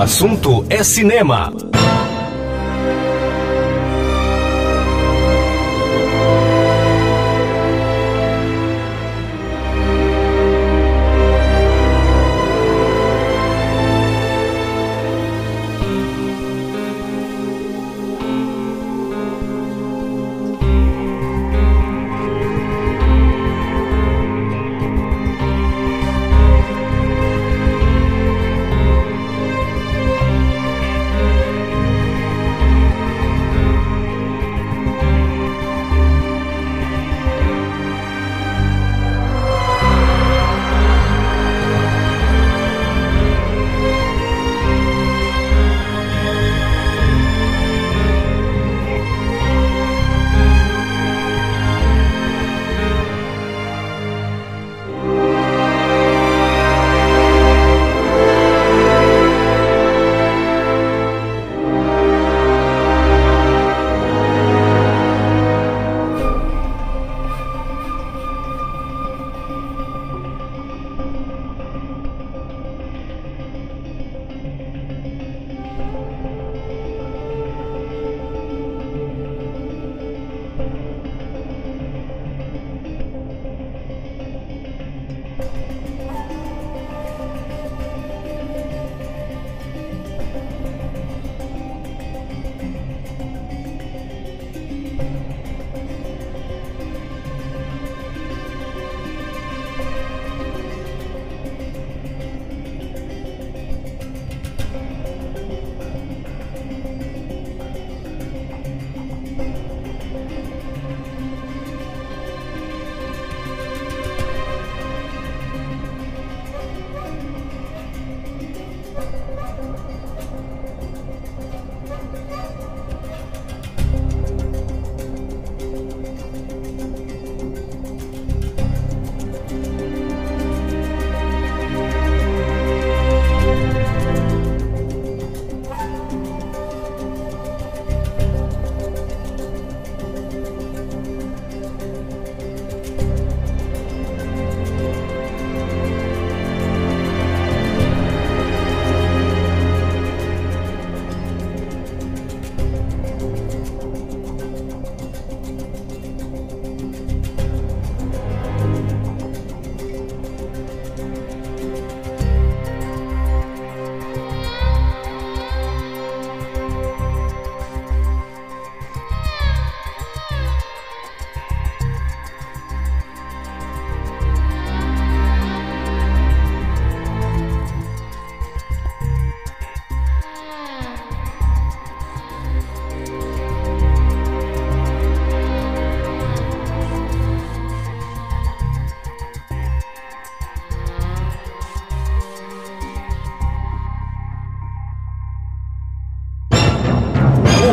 assunto é cinema.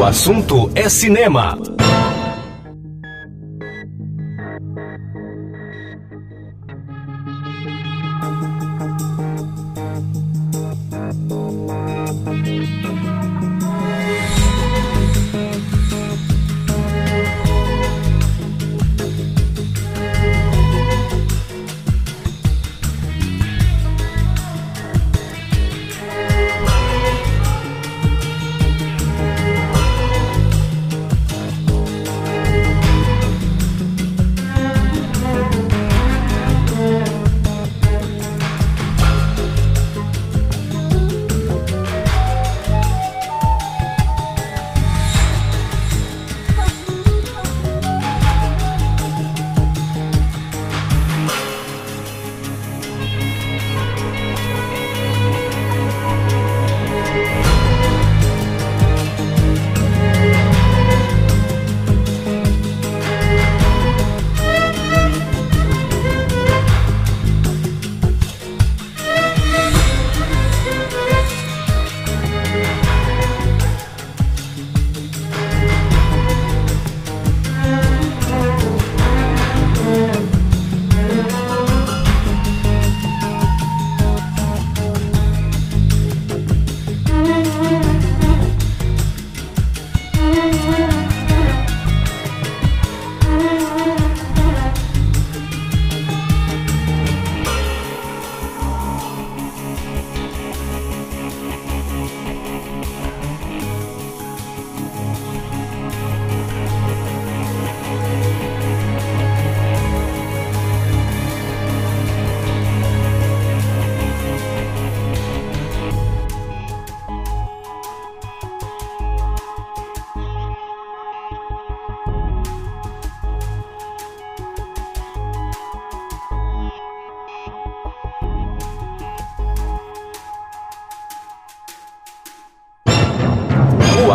Assunto é cinema.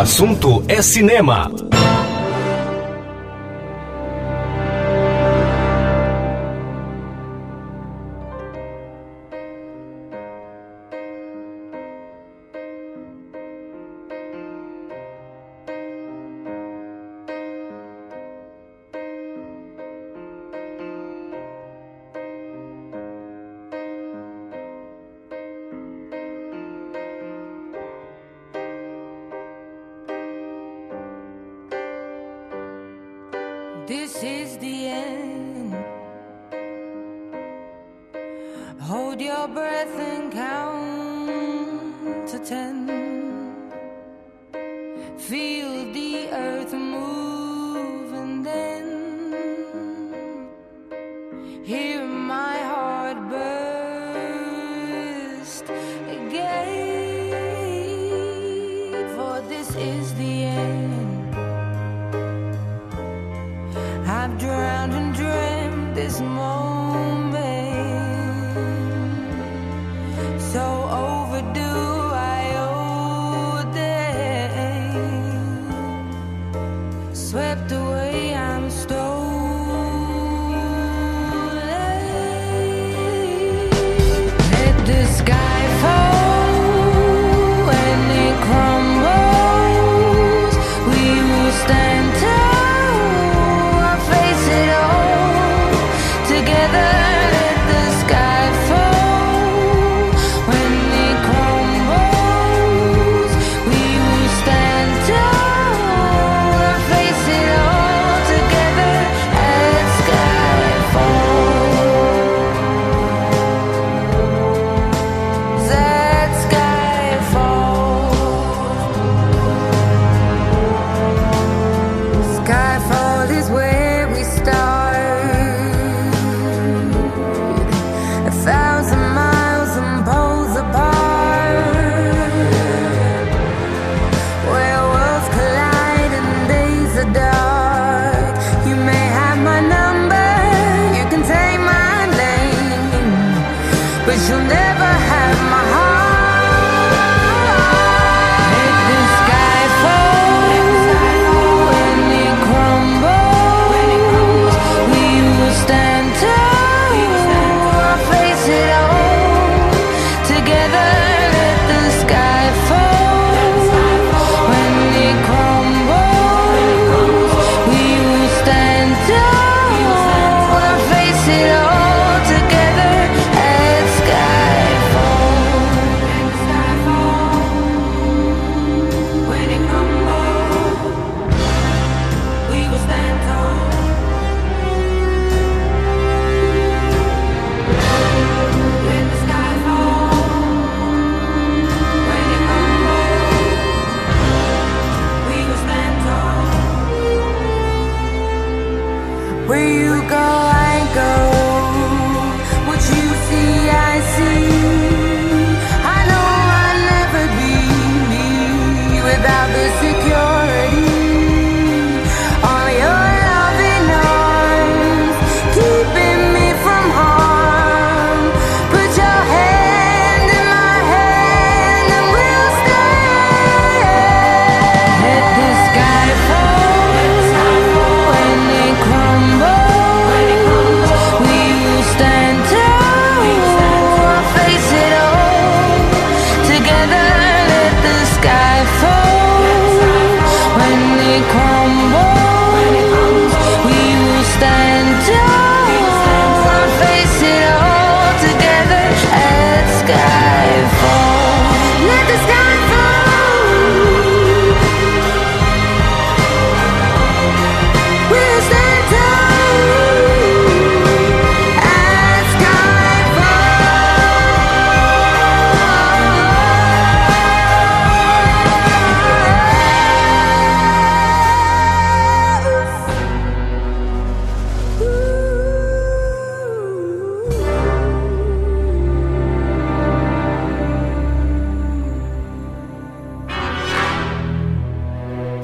Assunto é cinema. Feel the earth move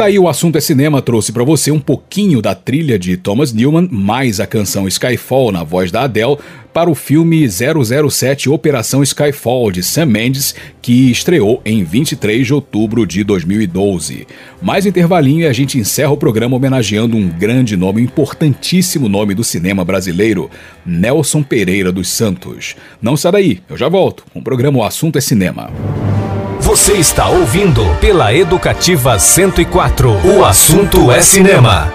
Tá aí o assunto é cinema trouxe para você um pouquinho da trilha de Thomas Newman mais a canção Skyfall na voz da Adele para o filme 007 Operação Skyfall de Sam Mendes, que estreou em 23 de outubro de 2012. Mais intervalinho e a gente encerra o programa homenageando um grande nome, um importantíssimo nome do cinema brasileiro, Nelson Pereira dos Santos. Não sai daí, eu já volto com o programa O Assunto é Cinema. Você está ouvindo pela Educativa 104. O assunto é cinema.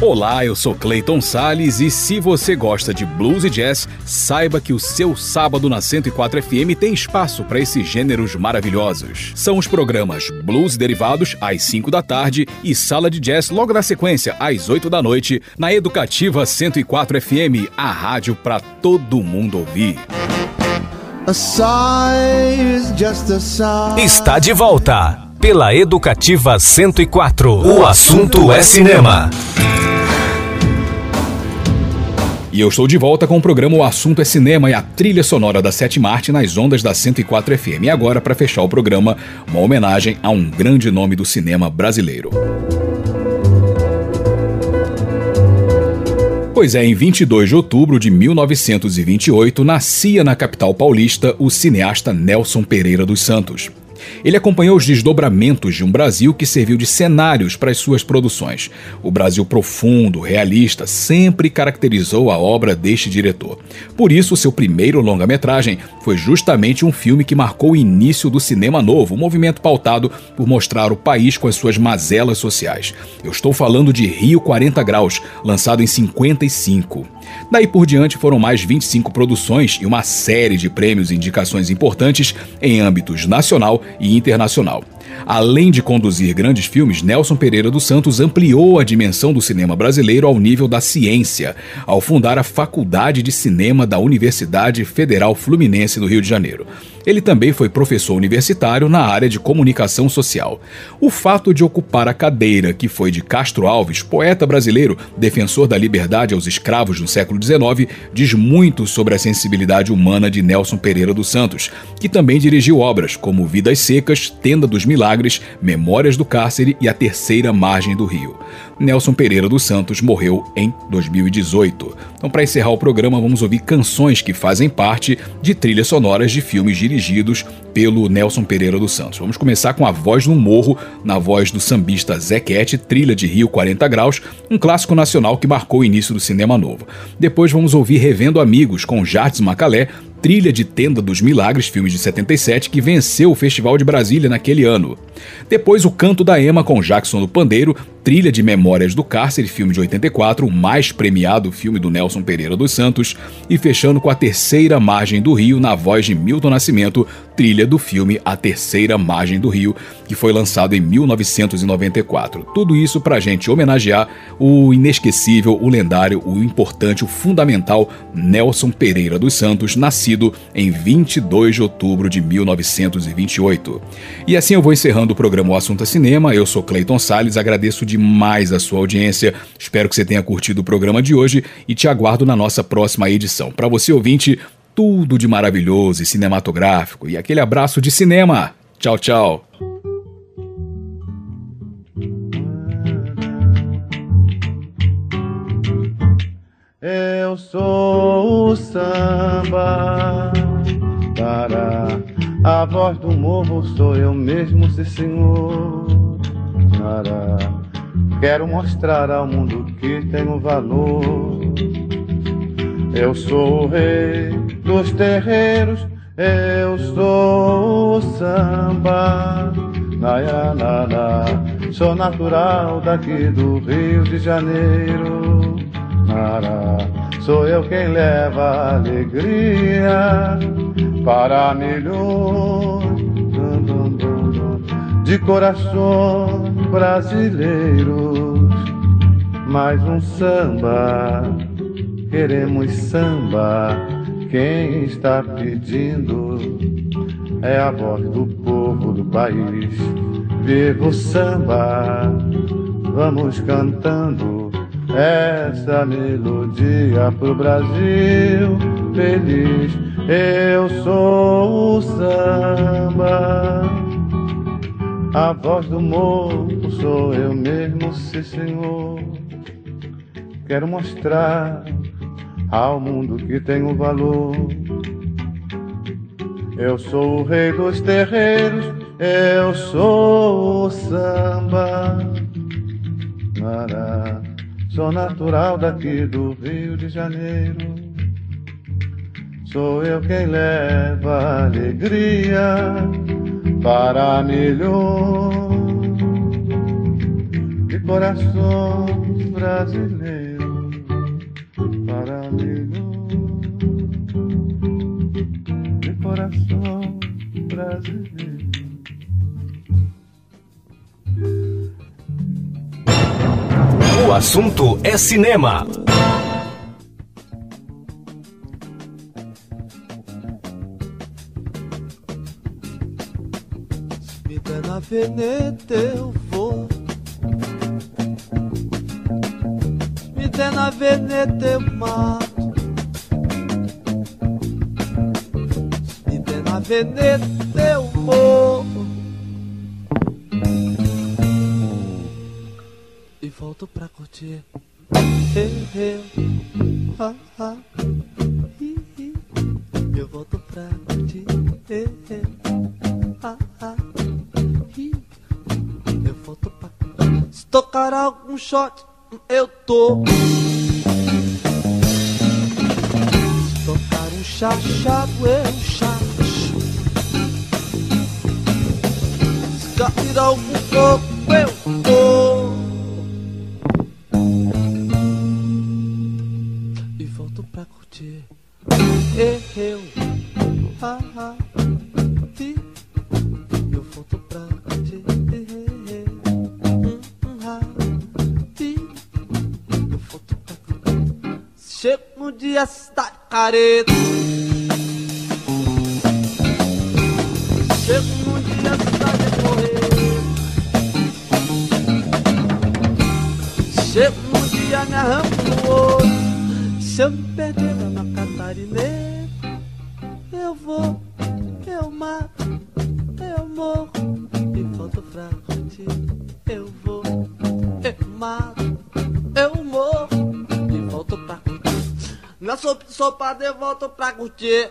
Olá, eu sou Clayton Sales e se você gosta de blues e jazz, saiba que o seu sábado na 104 FM tem espaço para esses gêneros maravilhosos. São os programas Blues Derivados às 5 da tarde e Sala de Jazz logo na sequência às 8 da noite na Educativa 104 FM, a rádio para todo mundo ouvir. Está de volta pela Educativa 104. O assunto é cinema. E eu estou de volta com o programa O Assunto é Cinema e a trilha sonora da Sete Marte nas ondas da 104 FM. E agora, para fechar o programa, uma homenagem a um grande nome do cinema brasileiro. Pois é, em 22 de outubro de 1928, nascia na capital paulista o cineasta Nelson Pereira dos Santos. Ele acompanhou os desdobramentos de um Brasil que serviu de cenários para as suas produções. O Brasil profundo, realista, sempre caracterizou a obra deste diretor. Por isso, seu primeiro longa-metragem foi justamente um filme que marcou o início do cinema novo, um movimento pautado por mostrar o país com as suas mazelas sociais. Eu estou falando de Rio 40 Graus, lançado em 55. Daí por diante foram mais 25 produções e uma série de prêmios e indicações importantes em âmbitos nacional e internacional. Além de conduzir grandes filmes, Nelson Pereira dos Santos ampliou a dimensão do cinema brasileiro ao nível da ciência, ao fundar a Faculdade de Cinema da Universidade Federal Fluminense do Rio de Janeiro. Ele também foi professor universitário na área de comunicação social. O fato de ocupar a cadeira que foi de Castro Alves, poeta brasileiro, defensor da liberdade aos escravos no século XIX, diz muito sobre a sensibilidade humana de Nelson Pereira dos Santos, que também dirigiu obras como Vidas Secas, Tenda dos Milagres, Memórias do Cárcere e A Terceira Margem do Rio. Nelson Pereira dos Santos morreu em 2018. Então, para encerrar o programa, vamos ouvir canções que fazem parte de trilhas sonoras de filmes dirigidos pelo Nelson Pereira dos Santos. Vamos começar com A Voz no Morro, na voz do sambista Zequete, trilha de Rio 40 Graus, um clássico nacional que marcou o início do cinema novo. Depois vamos ouvir Revendo Amigos, com Jardim Macalé, Trilha de Tenda dos Milagres, filme de 77, que venceu o Festival de Brasília naquele ano. Depois, O Canto da Ema com Jackson do Pandeiro, Trilha de Memórias do Cárcere, filme de 84, o mais premiado filme do Nelson Pereira dos Santos. E fechando com A Terceira Margem do Rio, na voz de Milton Nascimento, trilha do filme A Terceira Margem do Rio, que foi lançado em 1994. Tudo isso pra gente homenagear o inesquecível, o lendário, o importante, o fundamental Nelson Pereira dos Santos, nascido em 22 de outubro de 1928. E assim eu vou encerrando o programa O Assunto é Cinema. Eu sou Clayton Sales, agradeço demais a sua audiência. Espero que você tenha curtido o programa de hoje e te aguardo na nossa próxima edição. Para você ouvinte, tudo de maravilhoso e cinematográfico e aquele abraço de cinema. Tchau, tchau. Eu sou o samba. Para a voz do morro sou eu mesmo, sim senhor. Para quero mostrar ao mundo que tenho valor. Eu sou o rei dos terreiros, eu sou o samba. Nayana, sou natural daqui do Rio de Janeiro. Nara, sou eu quem leva alegria para milhões de corações brasileiros. Mais um samba, queremos samba. Quem está pedindo é a voz do povo do país. Viva o samba, vamos cantando essa melodia pro Brasil feliz. Eu sou o samba, a voz do morro sou eu mesmo, sim senhor. Quero mostrar ao mundo que tenho valor. Eu sou o rei dos terreiros, eu sou o samba. Mará, sou natural daqui do Rio de Janeiro. Sou eu quem leva alegria para milhões de corações brasileiros. Para milhões de corações brasileiros. O assunto é cinema. Me na veneta eu vou. Me der na veneta eu mato. Me der na veneta eu morro. Volto pra curtir. Eu, eu, ah, ah, hi, hi. Eu volto pra curtir. Eu, eu, ah, ah, hi. Eu volto pra Se tocar algum shot, eu tô. Se tocar um chachado, eu chacho. Se cair algum coco, eu vou. Curtir. Eu, ah, ah, hi. Eu volto pra curtir. Hum, ah. Chego dia cidade careta. Eu volto pra curtir.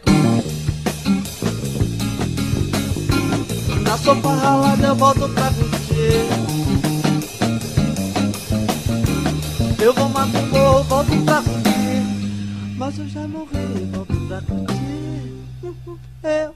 Na sopa ralada eu volto pra curtir. Eu vou matar o morro, volto pra curtir. Mas eu já morri, volto pra curtir. Eu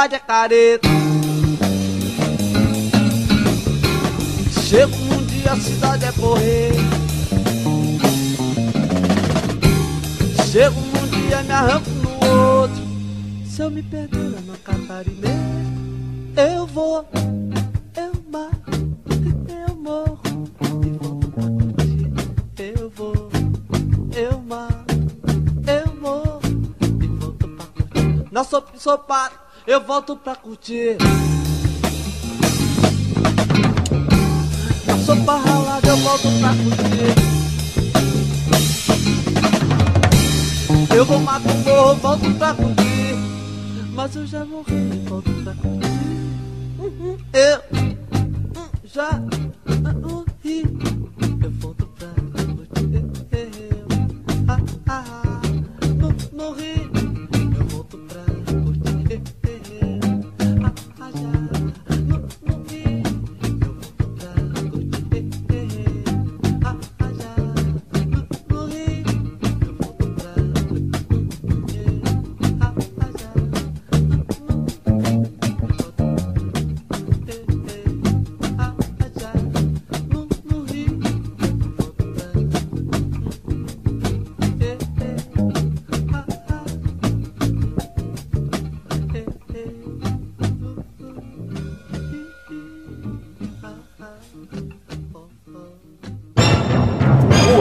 cidade é careta. Chega um dia a cidade é correr. Chega um dia me arranco no outro. Se eu me perder no catarinense, eu vou, eu mato, eu morro. E volto pra. Eu vou, eu mato, eu morro. E volto eu volto pra curtir. Na sopa ralada, eu volto pra curtir. Eu vou matar o morro, volto pra curtir. Mas eu já morri, volto pra curtir. Uhum, Eu hum, já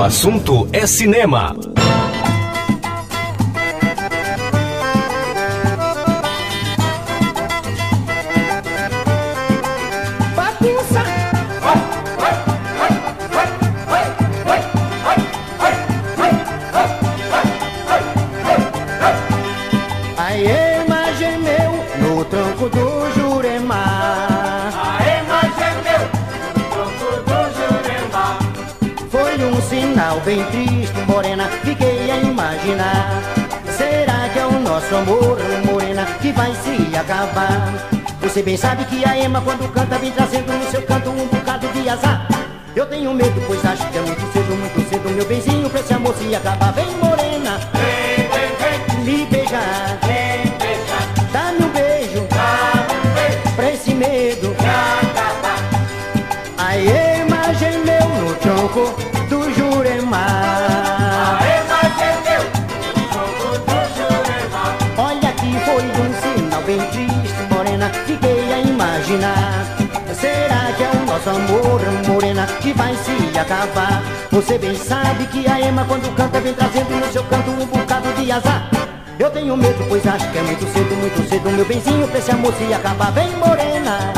assunto é cinema. Você bem sabe que a Ema quando canta vem trazendo no seu canto um bocado de azar. Eu tenho medo, pois acho que é muito cedo, muito cedo, meu benzinho, pra esse amor se acabar. Vem, morena, vem, vem, vem, me beijar, imaginar. Será que é o nosso amor, morena, que vai se acabar? Você bem sabe que a Ema quando canta vem trazendo no seu canto um bocado de azar. Eu tenho medo, pois acho que é muito cedo, muito cedo, meu benzinho, pra esse amor se acabar. Vem, morena,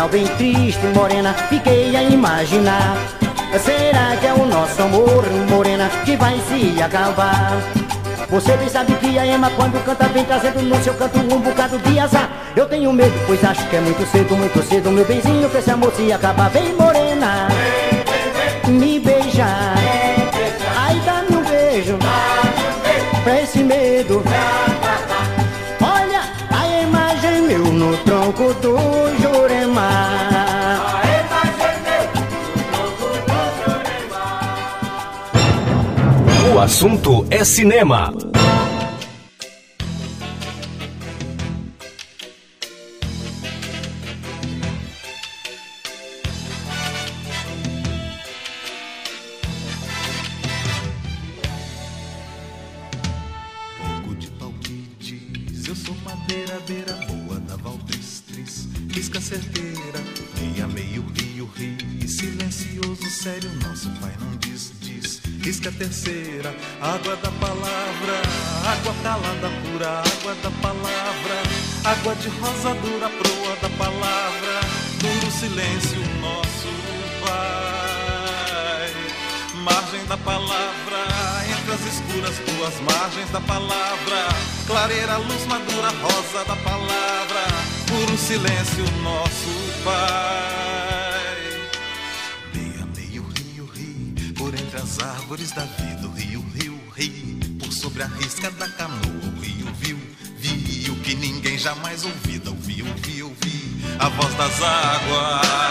sinal bem triste, morena, fiquei a imaginar. Será que é o nosso amor, morena, que vai se acabar? Você bem sabe que a Ema quando canta vem trazendo no seu canto um bocado de azar. Eu tenho medo, pois acho que é muito cedo, muito cedo, meu benzinho, pra esse amor se acabar. Vem, morena, me beijar. Ai, dá-me um beijo, pra esse medo. Olha, a Ema gemeu no tronco do Juremar. Meio rio, rio Silencioso, sério, nosso pai não diz, diz Risca terceira, água da palavra. Água calada pura, água da palavra. Água de rosa dura, proa da palavra. Duro silêncio, nosso pai. Margem da palavra, entre as escuras tuas margens da palavra, clareira, luz madura, rosa da palavra, puro silêncio, nosso Pai. Árvores da vida, o rio, rio, rio, por sobre a risca da canoa, o rio viu, viu que ninguém jamais ouvida, ouviu, ouviu, ouviu, a voz das águas.